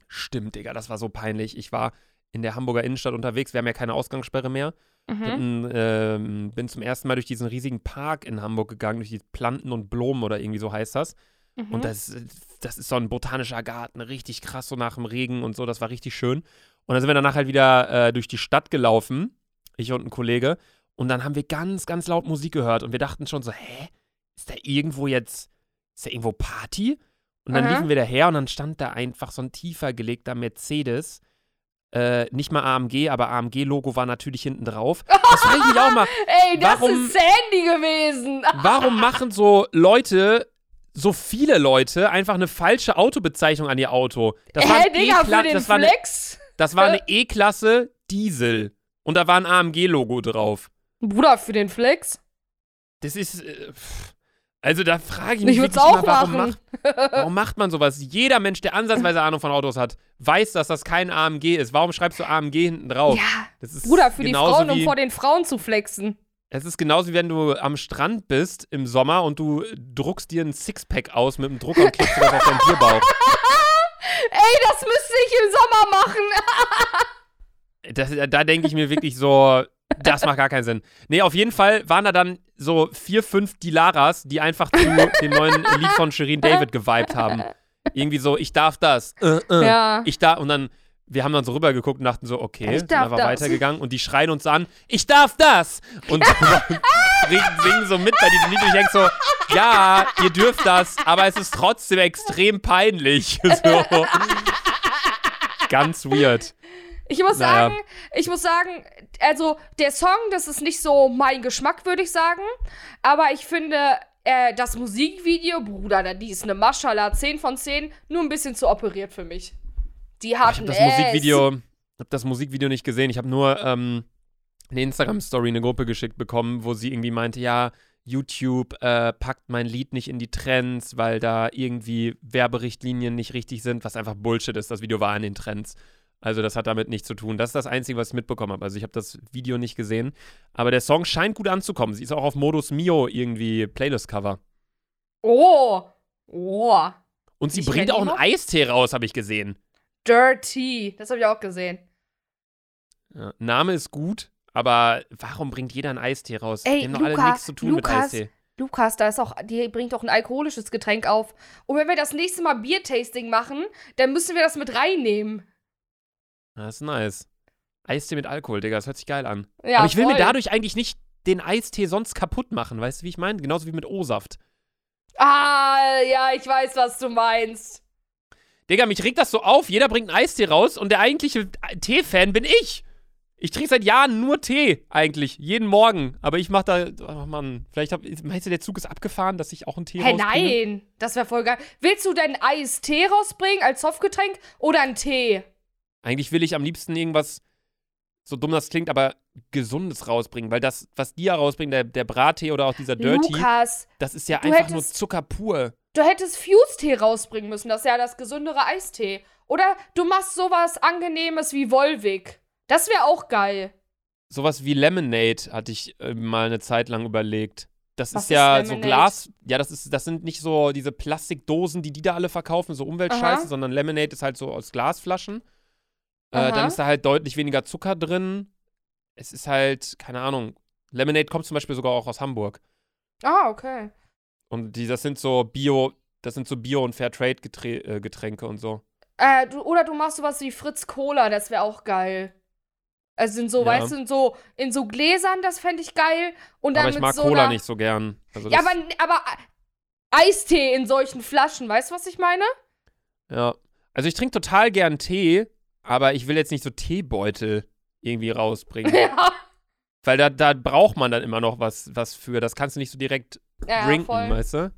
Stimmt, Digga, das war so peinlich. Ich war in der Hamburger Innenstadt unterwegs. Wir haben ja keine Ausgangssperre mehr. Mhm. Bin, ähm, bin zum ersten Mal durch diesen riesigen Park in Hamburg gegangen, durch die Planten und Blumen oder irgendwie so heißt das. Mhm. Und das, das ist so ein botanischer Garten, richtig krass, so nach dem Regen und so, das war richtig schön. Und dann sind wir danach halt wieder äh, durch die Stadt gelaufen, ich und ein Kollege. Und dann haben wir ganz, ganz laut Musik gehört und wir dachten schon so, hä, ist da irgendwo jetzt, ist da irgendwo Party? Und dann Aha. liefen wir daher und dann stand da einfach so ein tiefer gelegter Mercedes. Äh, nicht mal AMG, aber AMG-Logo war natürlich hinten drauf. <laughs> Das frage ich mich auch mal. Ey, das warum- ist Sandy gewesen. <laughs> Warum machen so Leute, so viele Leute, einfach eine falsche Autobezeichnung an ihr Auto? Das war, ein Digga, für den das war eine, das war eine <laughs> E-Klasse Diesel. Und da war ein AMG-Logo drauf. Bruder, für den Flex? Das ist. Äh, pff. Also da frage ich Ich mich wirklich auch mal, warum machen. macht, warum macht man sowas? Jeder Mensch, der ansatzweise Ahnung von Autos hat, weiß, dass das kein AMG ist. Warum schreibst du AMG hinten drauf? Ja, Das ist Bruder, für die Frauen, um wie, vor den Frauen zu flexen. Es ist genauso wie wenn du am Strand bist im Sommer und du druckst dir ein Sixpack aus mit dem Drucker und <laughs> dir das auf deinen Bierbauch. Ey, das müsste ich im Sommer machen. <laughs> Das, da denke ich mir wirklich so, das macht gar keinen Sinn. Nee, auf jeden Fall waren da dann so vier, fünf Dilaras, die einfach zu dem neuen Lied von Shirin David geweibt haben. Irgendwie so, ich darf das. Äh, äh. Ja. Ich darf. Und dann, wir haben dann so rübergeguckt und dachten so, okay, Ich sind darf einfach das. weitergegangen und die schreien uns an, ich darf das! Und <laughs> singen, singen so mit bei diesem Lied und ich denke so, ja, ihr dürft das, aber es ist trotzdem extrem peinlich. <laughs> So. Ganz weird. Ich muss Naja. sagen, ich muss sagen, also der Song, das ist nicht so mein Geschmack, würde ich sagen. Aber ich finde, äh, das Musikvideo, Bruder, da- die ist eine Maschallah, 10 von 10, nur ein bisschen zu operiert für mich. Die hat Ich habe das Musikvideo, hab das Musikvideo nicht gesehen. Ich habe nur ähm, eine Instagram-Story in eine Gruppe geschickt bekommen, wo sie irgendwie meinte, ja, YouTube äh, packt mein Lied nicht in die Trends, weil da irgendwie Werberichtlinien nicht richtig sind, was einfach Bullshit ist. Das Video war in den Trends. Also das hat damit nichts zu tun. Das ist das Einzige, was ich mitbekommen habe. Also ich habe das Video nicht gesehen. Aber der Song scheint gut anzukommen. Sie ist auch auf Modus Mio irgendwie Playlist-Cover. Oh. Oh. Und sie Nicht bringt auch einen? Eistee raus, habe ich gesehen. Dirty. Das habe ich auch gesehen. Ja, Name ist gut, aber warum bringt jeder einen Eistee raus? Ey, Die haben doch alle Luca, nichts zu tun mit Lukas, Eistee. Lukas, da ist auch, die bringt doch ein alkoholisches Getränk auf. Und wenn wir das nächste Mal Biertasting machen, dann müssen wir das mit reinnehmen. Das ist nice. Eistee mit Alkohol, Digga, das hört sich geil an. Ja, aber ich will mir voll. dadurch eigentlich nicht den Eistee sonst kaputt machen, weißt du, wie ich meine? Genauso wie mit O-Saft. Ah, ja, ich weiß, was du meinst. Digga, mich regt das so auf, jeder bringt einen Eistee raus und der eigentliche Tee-Fan bin ich. Ich trinke seit Jahren nur Tee, eigentlich. Jeden Morgen. Aber ich mache da. Oh Mann, vielleicht hab, meinst du, der Zug ist abgefahren, dass ich auch einen Tee Hä, rausbringe? nein, das wäre voll geil. Willst du denn Eistee rausbringen als Softgetränk oder einen Tee? Eigentlich will ich am liebsten irgendwas, so dumm das klingt, aber Gesundes rausbringen. Weil das, was die ja rausbringen, der, der Brattee oder auch dieser Dirty, Lukas, das ist ja einfach nur hättest- Zucker pur. du hättest Fuse-Tee rausbringen müssen. Das ist ja das gesündere Eistee. Oder du machst sowas Angenehmes wie Volvic. Das wäre auch geil. Sowas wie Lemonade hatte ich äh, mal eine Zeit lang überlegt. Das Was ist ist ja so Lemonade? Glas. Ja, das ist, das sind nicht so diese Plastikdosen, die die da alle verkaufen, so Umweltscheiße, Aha. sondern Lemonade ist halt so aus Glasflaschen. Äh, dann ist da halt deutlich weniger Zucker drin. Es ist halt, keine Ahnung. Lemonade kommt zum Beispiel sogar auch aus Hamburg. Ah, okay. Und die, das sind so Bio, das sind so Bio- und Fairtrade-Getränke und so. Äh, du, oder du machst sowas wie Fritz Cola, das wäre auch geil. Also in so, Ja. weißt du, in so, in so Gläsern, das fände ich geil. Und dann Aber ich mag so Cola nicht so gern. Also Ja, aber, aber Eistee in solchen Flaschen, weißt du, was ich meine? Ja. Also ich trinke total gern Tee, aber ich will jetzt nicht so Teebeutel irgendwie rausbringen. <laughs> ja. Weil da, da braucht man dann immer noch was, was für. Das kannst du nicht so direkt ja drinken, voll. weißt du?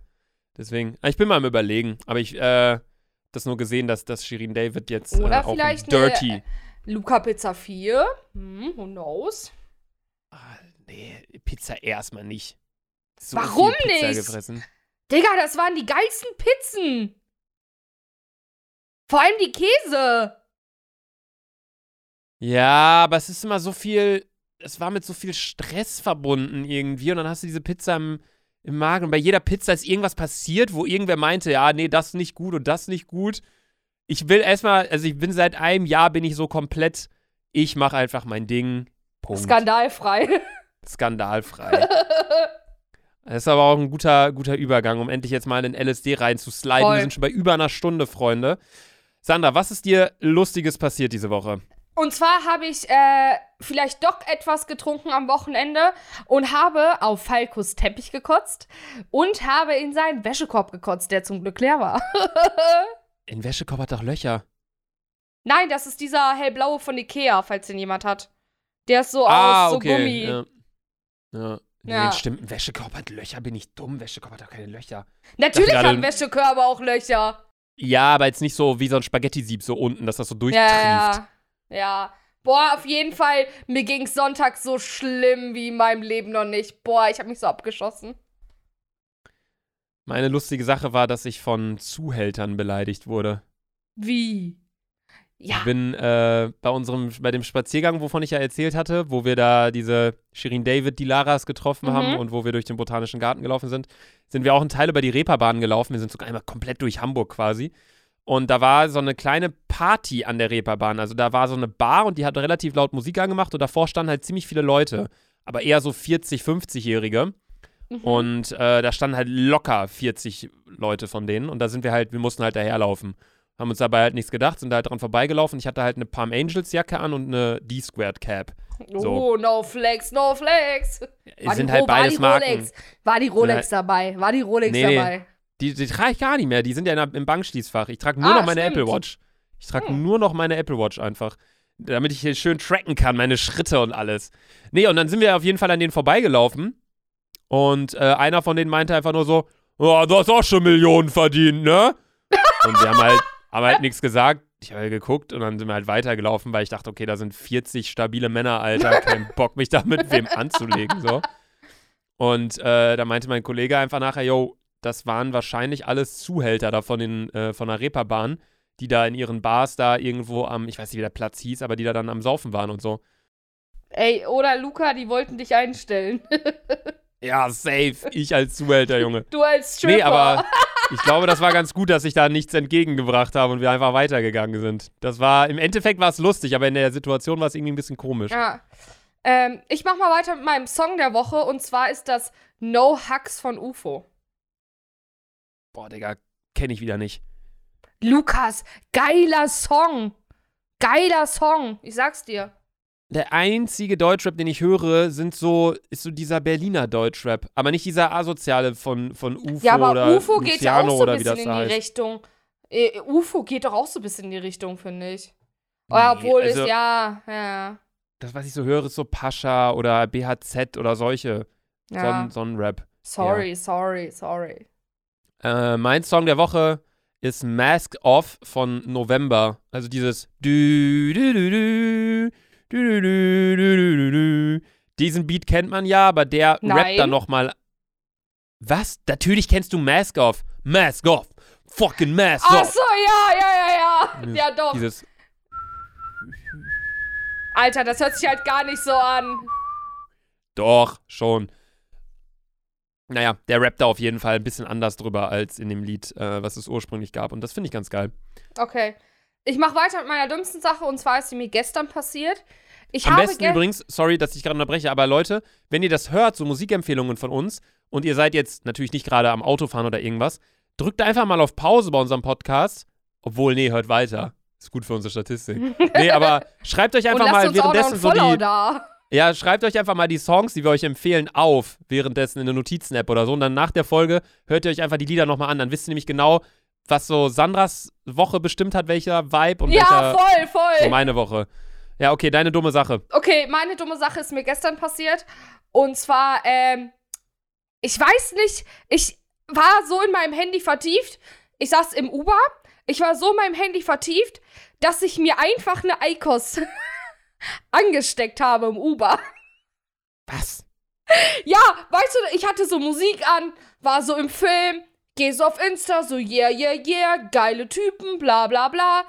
Deswegen. ah, Ich bin mal am überlegen. Aber ich, äh, das nur gesehen, dass, dass Shirin David jetzt Oder äh, auch vielleicht ein eine- Dirty. Luca Pizza 4. Hm, who knows? Ah, nee, Pizza erstmal nicht. So Warum nicht? gefressen. Digga, das waren die geilsten Pizzen. Vor allem die Käse. Ja, aber es ist immer so viel, es war mit so viel Stress verbunden irgendwie und dann hast du diese Pizza im, im Magen und bei jeder Pizza ist irgendwas passiert, wo irgendwer meinte, ja, nee, das nicht gut und das nicht gut. Ich will erstmal, also ich bin seit einem Jahr bin ich so komplett, ich mache einfach mein Ding. Punkt. Skandalfrei. <laughs> Skandalfrei. Das ist aber auch ein guter, guter Übergang, um endlich jetzt mal in den LSD reinzusliden. Wir sind schon bei über einer Stunde, Freunde. Sandra, was ist dir Lustiges passiert diese Woche? Und zwar habe ich äh, vielleicht doch etwas getrunken am Wochenende und habe auf Falkos Teppich gekotzt und habe in seinen Wäschekorb gekotzt, der zum Glück leer war. <laughs> In Wäschekorb hat doch Löcher. Nein, das ist dieser hellblaue von Ikea, falls den jemand hat. Der ist so ah, aus so okay. Gummi. Ja. ja. Nee, Ja. stimmt. Ein Wäschekorb hat Löcher. Bin ich dumm? Wäschekorb hat doch keine Löcher. Natürlich haben gerade- Wäschekörbe auch Löcher. Ja, aber jetzt nicht so wie so ein Spaghetti-Sieb so unten, dass das so durchtrieft. Ja, ja, ja. Boah, auf jeden Fall, mir ging's Sonntag so schlimm wie in meinem Leben noch nicht. Boah, ich habe mich so abgeschossen. Meine lustige Sache war, dass ich von Zuhältern beleidigt wurde. Wie? Ja. Ich bin äh, bei unserem, bei dem Spaziergang, wovon ich ja erzählt hatte, wo wir da diese Shirin David, die Laras getroffen Mhm. haben und wo wir durch den Botanischen Garten gelaufen sind, sind wir auch einen Teil über die Reeperbahn gelaufen. Wir sind sogar einmal komplett durch Hamburg quasi. Und da war so eine kleine Party an der Reeperbahn. Also da war so eine Bar und die hat relativ laut Musik angemacht und davor standen halt ziemlich viele Leute. Aber eher so 40, 50-Jährige. Mhm. Und äh, da standen halt locker 40 Leute von denen. Und da sind wir halt, wir mussten halt daherlaufen. Haben uns dabei halt nichts gedacht, sind da halt dran vorbeigelaufen. Ich hatte halt eine Palm Angels Jacke an und eine D-Squared Cap. so. Oh, no flex, no flex. War sind die, halt Ro- war beides die Marken. Rolex? War die Rolex dabei? War die Rolex nee. dabei? Die, die trage ich gar nicht mehr. Die sind ja der- im Bankschließfach. Ich trage nur Ah, noch meine stimmt. Apple Watch. Ich trage Hm. nur noch meine Apple Watch einfach. Damit ich hier schön tracken kann, meine Schritte und alles. Nee, und dann sind wir auf jeden Fall an denen vorbeigelaufen. Und äh, einer von denen meinte einfach nur so: oh, Du hast auch schon Millionen verdient, ne? und wir haben halt, <laughs> haben halt nichts gesagt. Ich habe halt geguckt und dann sind wir halt weitergelaufen, weil ich dachte, okay, da sind 40 stabile Männer, Alter. Kein <laughs> Bock, mich da mit wem anzulegen, so. Und äh, da meinte mein Kollege einfach nachher, yo, das waren wahrscheinlich alles Zuhälter da von, den, äh, von der Reeperbahn, die da in ihren Bars da irgendwo am, ich weiß nicht, wie der Platz hieß, aber die da dann am Saufen waren und so. Ey, oder Luca, die wollten dich einstellen. <laughs> Ja, safe. Ich als Zuhälter, Junge. du als Stripper. Nee, aber <laughs> ich glaube, das war ganz gut, dass ich da nichts entgegengebracht habe und wir einfach weitergegangen sind. Das war, im Endeffekt war es lustig, aber in der Situation war es irgendwie ein bisschen komisch. Ja. Ähm, ich mach mal weiter mit meinem Song der Woche und zwar ist das No Hugs von UFO. Boah, Digga, kenne ich wieder nicht. Lukas, geiler Song. Geiler Song. Ich sag's dir. Der einzige Deutschrap, den ich höre, sind so, ist so dieser Berliner Deutschrap. Aber nicht dieser asoziale von, von UFO Ja, aber oder UFO geht ja auch so ein bisschen in die heißt. Richtung. Äh, UFO geht doch auch so ein bisschen in die Richtung, finde ich. Ja, Nee, obwohl also- es, ja, ja. das, was ich so höre, ist so Pascha oder BHZ oder solche. So, Ja. so ein Rap. Sorry, sorry, sorry. Äh, mein Song der Woche ist Mask Off von November. Also dieses Diesen Beat kennt man ja, aber der Nein. rappt dann nochmal. Was? Natürlich kennst du Mask Off. Mask Off. Fucking Mask Off. Ach so, ja, ja, ja, ja. Ja, doch. Dieses Alter, das hört sich halt gar nicht so an. Doch, schon. Naja, der rappt da auf jeden Fall ein bisschen anders drüber als in dem Lied, äh, was es ursprünglich gab. Und das finde ich ganz geil. Okay. Ich mache weiter mit meiner dümmsten Sache und zwar ist sie mir gestern passiert. Ich Am habe besten ge- übrigens, sorry, dass ich gerade unterbreche, aber Leute, wenn ihr das hört, so Musikempfehlungen von uns, und ihr seid jetzt natürlich nicht gerade am Autofahren oder irgendwas, drückt einfach mal auf Pause bei unserem Podcast. Obwohl, nee, hört weiter. Ist gut für unsere Statistik. <laughs> nee, aber schreibt euch einfach mal währenddessen so die. da. Ja, schreibt euch einfach mal die Songs, die wir euch empfehlen, auf, währenddessen in der Notizen-App oder so. Und dann nach der Folge hört ihr euch einfach die Lieder nochmal an. Dann wisst ihr nämlich genau, was so Sandras Woche bestimmt hat, welcher Vibe und Ja, welcher voll, voll. so meine Woche. Ja, okay, deine dumme Sache. Okay, meine dumme Sache ist mir gestern passiert. Und zwar, ähm, ich weiß nicht, ich war so in meinem Handy vertieft. Ich saß im Uber. Ich war so in meinem Handy vertieft, dass ich mir einfach eine Eikos <laughs> angesteckt habe im Uber. Was? Ja, weißt du, ich hatte so Musik an, war so im Film, geh so auf Insta, so yeah, yeah, yeah, geile Typen, bla, bla, bla.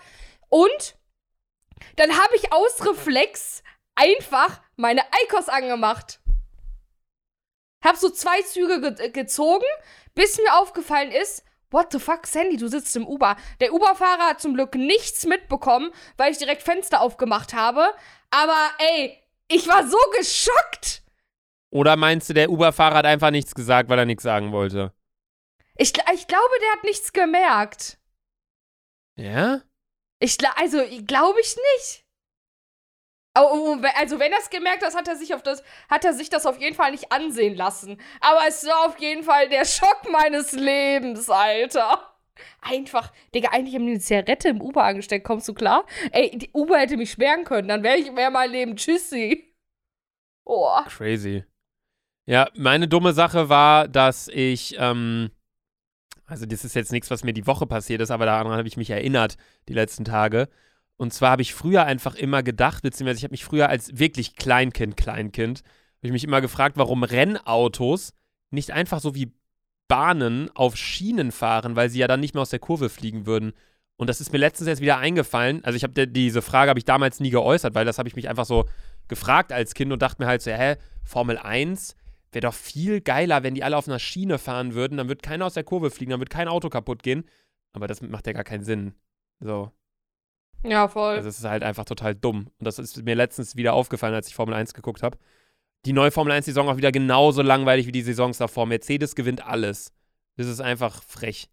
Und dann habe ich aus Reflex einfach meine Eikos angemacht. Hab so zwei Züge ge gezogen, bis mir aufgefallen ist, what the fuck, Sandy, du sitzt im Uber. Der Uber-Fahrer hat zum Glück nichts mitbekommen, weil ich direkt Fenster aufgemacht habe. Aber ey, ich war so geschockt. Oder meinst du, der Uber-Fahrer hat einfach nichts gesagt, weil er nichts sagen wollte? Ich, ich glaube, der hat nichts gemerkt. Ja? Ich also glaube ich nicht. Also wenn er es gemerkt hat, hat er sich auf das, hat er sich das auf jeden Fall nicht ansehen lassen. Aber es war auf jeden Fall der Schock meines Lebens, Alter. Einfach, Digga, eigentlich haben die eine Zigarette im Uber angesteckt, kommst du klar? Ey, die Uber hätte mich sperren können, dann wäre ich wär mein Leben tschüssi. Oh. Crazy. Ja, meine dumme Sache war, dass ich, ähm, also das ist jetzt nichts, was mir die Woche passiert ist, aber daran habe ich mich erinnert, die letzten Tage. Und zwar habe ich früher einfach immer gedacht, beziehungsweise ich habe mich früher als wirklich Kleinkind, Kleinkind, habe ich mich immer gefragt, warum Rennautos nicht einfach so wie Bahnen auf Schienen fahren, weil sie ja dann nicht mehr aus der Kurve fliegen würden. Und das ist mir letztens jetzt wieder eingefallen. Also ich habe diese Frage habe ich damals nie geäußert, weil das habe ich mich einfach so gefragt als Kind und dachte mir halt so, hä, Formel 1 wäre doch viel geiler, wenn die alle auf einer Schiene fahren würden, dann wird keiner aus der Kurve fliegen, dann wird kein Auto kaputt gehen. Aber das macht ja gar keinen Sinn. So. Ja, voll. Also es ist halt einfach total dumm. Und das ist mir letztens wieder aufgefallen, als ich Formel 1 geguckt habe. Die neue Formel 1-Saison auch wieder genauso langweilig wie die Saisons davor. Mercedes gewinnt alles. Das ist einfach frech.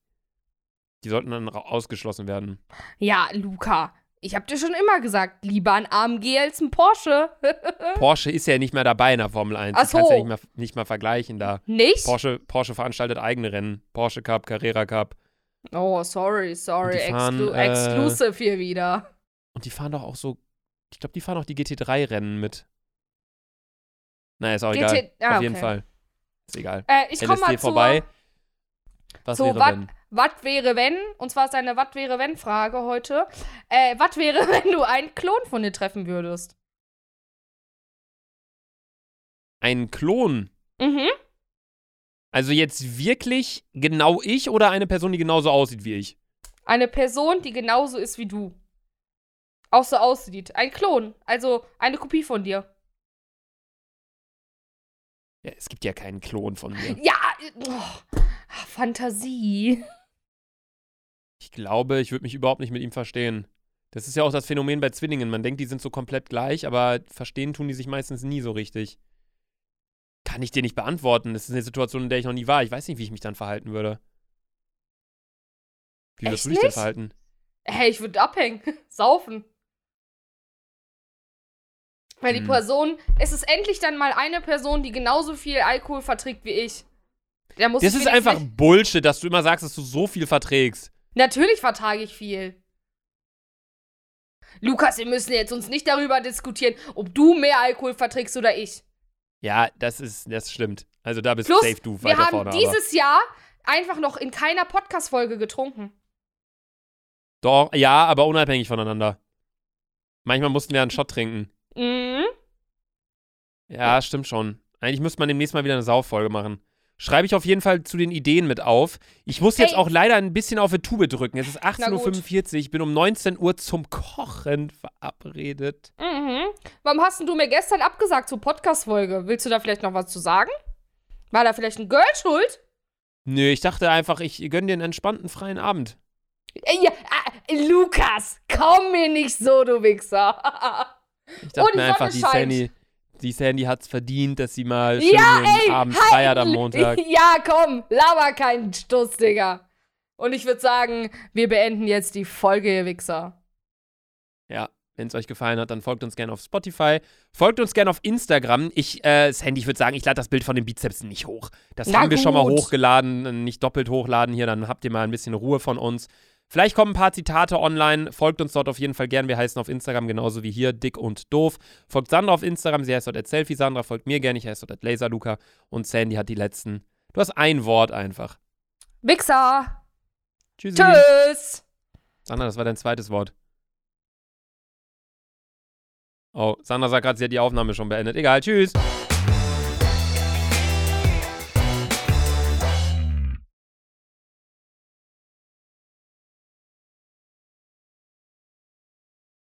Die sollten dann ausgeschlossen werden. ja, Luca, ich hab dir schon immer gesagt, lieber ein AMG als ein Porsche. <laughs> Porsche ist ja nicht mehr dabei in der Formel 1. Ach Du kannst so. ja nicht mal, nicht mal vergleichen da. Nicht? Porsche, Porsche veranstaltet eigene Rennen. Porsche Cup, Carrera Cup. Oh, sorry, sorry. Fahren, Exclu äh, exclusive hier wieder. Und die fahren doch auch so. Ich glaube, die fahren auch die GT3-Rennen mit. Naja, ist auch egal. GT ah, Auf jeden okay. Fall. Ist egal. Äh, ich komme mal vorbei. Was So, wäre wat- wenn? Was wäre wenn? Und zwar ist eine Was wäre wenn Frage heute. Äh, was wäre, <laughs> wenn du einen Klon von dir treffen würdest? Ein Klon. Mhm. Also jetzt wirklich genau ich oder eine Person, die genauso aussieht wie ich? Eine Person, die genauso ist wie du. Auch so aussieht. Ein Klon. Also eine Kopie von dir. Ja, es gibt ja keinen Klon von mir. Ja, äh, oh, Fantasie. Ich glaube, ich würde mich überhaupt nicht mit ihm verstehen. Das ist ja auch das Phänomen bei Zwillingen. Man denkt, die sind so komplett gleich, aber verstehen tun die sich meistens nie so richtig. Kann ich dir nicht beantworten. Das ist eine Situation, in der ich noch nie war. Ich weiß nicht, wie ich mich dann verhalten würde. Wie würdest du dich denn verhalten? Hey, ich würde abhängen. <laughs> Saufen. Weil die Hm. Person, es ist endlich dann mal eine Person, die genauso viel Alkohol verträgt wie ich. Der muss Das ich ist einfach nicht- Bullshit, dass du immer sagst, dass du so viel verträgst. Natürlich vertrage ich viel. Lukas, wir müssen jetzt uns nicht darüber diskutieren, ob du mehr Alkohol verträgst oder ich. Ja, das ist, das stimmt. Also da bist Plus, safe du wir weiter haben vorne. aber. dieses Jahr einfach noch in keiner Podcast-Folge getrunken. Doch, ja, aber unabhängig voneinander. Manchmal mussten wir einen Shot trinken. Mhm. Ja, stimmt schon. Eigentlich müsste man demnächst mal wieder eine Sauffolge machen. Schreibe ich auf jeden Fall zu den Ideen mit auf. Ich muss jetzt Ey. auch leider ein bisschen auf die Tube drücken. Es ist Na gut. 18.45 Uhr. Ich bin um 19 Uhr zum Kochen verabredet. Mhm. Warum hast denn du mir gestern abgesagt zur Podcast-Folge? Willst du da vielleicht noch was zu sagen? War da vielleicht ein Girl schuld? Nö, ich dachte einfach, ich gönne dir einen entspannten freien Abend. Ja, ah, Lukas, komm mir nicht so, du Wichser. <laughs> Ich dachte die mir einfach, die. Sandy, die Sandy hat's verdient, dass sie mal schön ja, ey, Abend halt- feiert am Montag. <laughs> Ja, komm, laber keinen Stuss, Digga. Und ich würde sagen, wir beenden jetzt die Folge, ihr Wichser. Ja, wenn es euch gefallen hat, dann folgt uns gerne auf Spotify. Folgt uns gerne auf Instagram. Ich, äh, Sandy, ich würde sagen, ich lade das Bild von den Bizeps nicht hoch. Das Na haben wir schon mal hochgeladen, nicht doppelt hochladen hier, dann habt ihr mal ein bisschen Ruhe von uns. Vielleicht kommen ein paar Zitate online. Folgt uns dort auf jeden Fall gern. Wir heißen auf Instagram genauso wie hier, dick und doof. Folgt Sandra auf Instagram, sie heißt dort Selfie Sandra. Folgt mir gerne, ich heiße dort Laserluca. Und Sandy hat die letzten. Du hast ein Wort einfach. Wichser. Tschüssi. Tschüss. Sandra, das war dein zweites Wort. Oh, Sandra sagt gerade, sie hat die Aufnahme schon beendet. Egal, tschüss.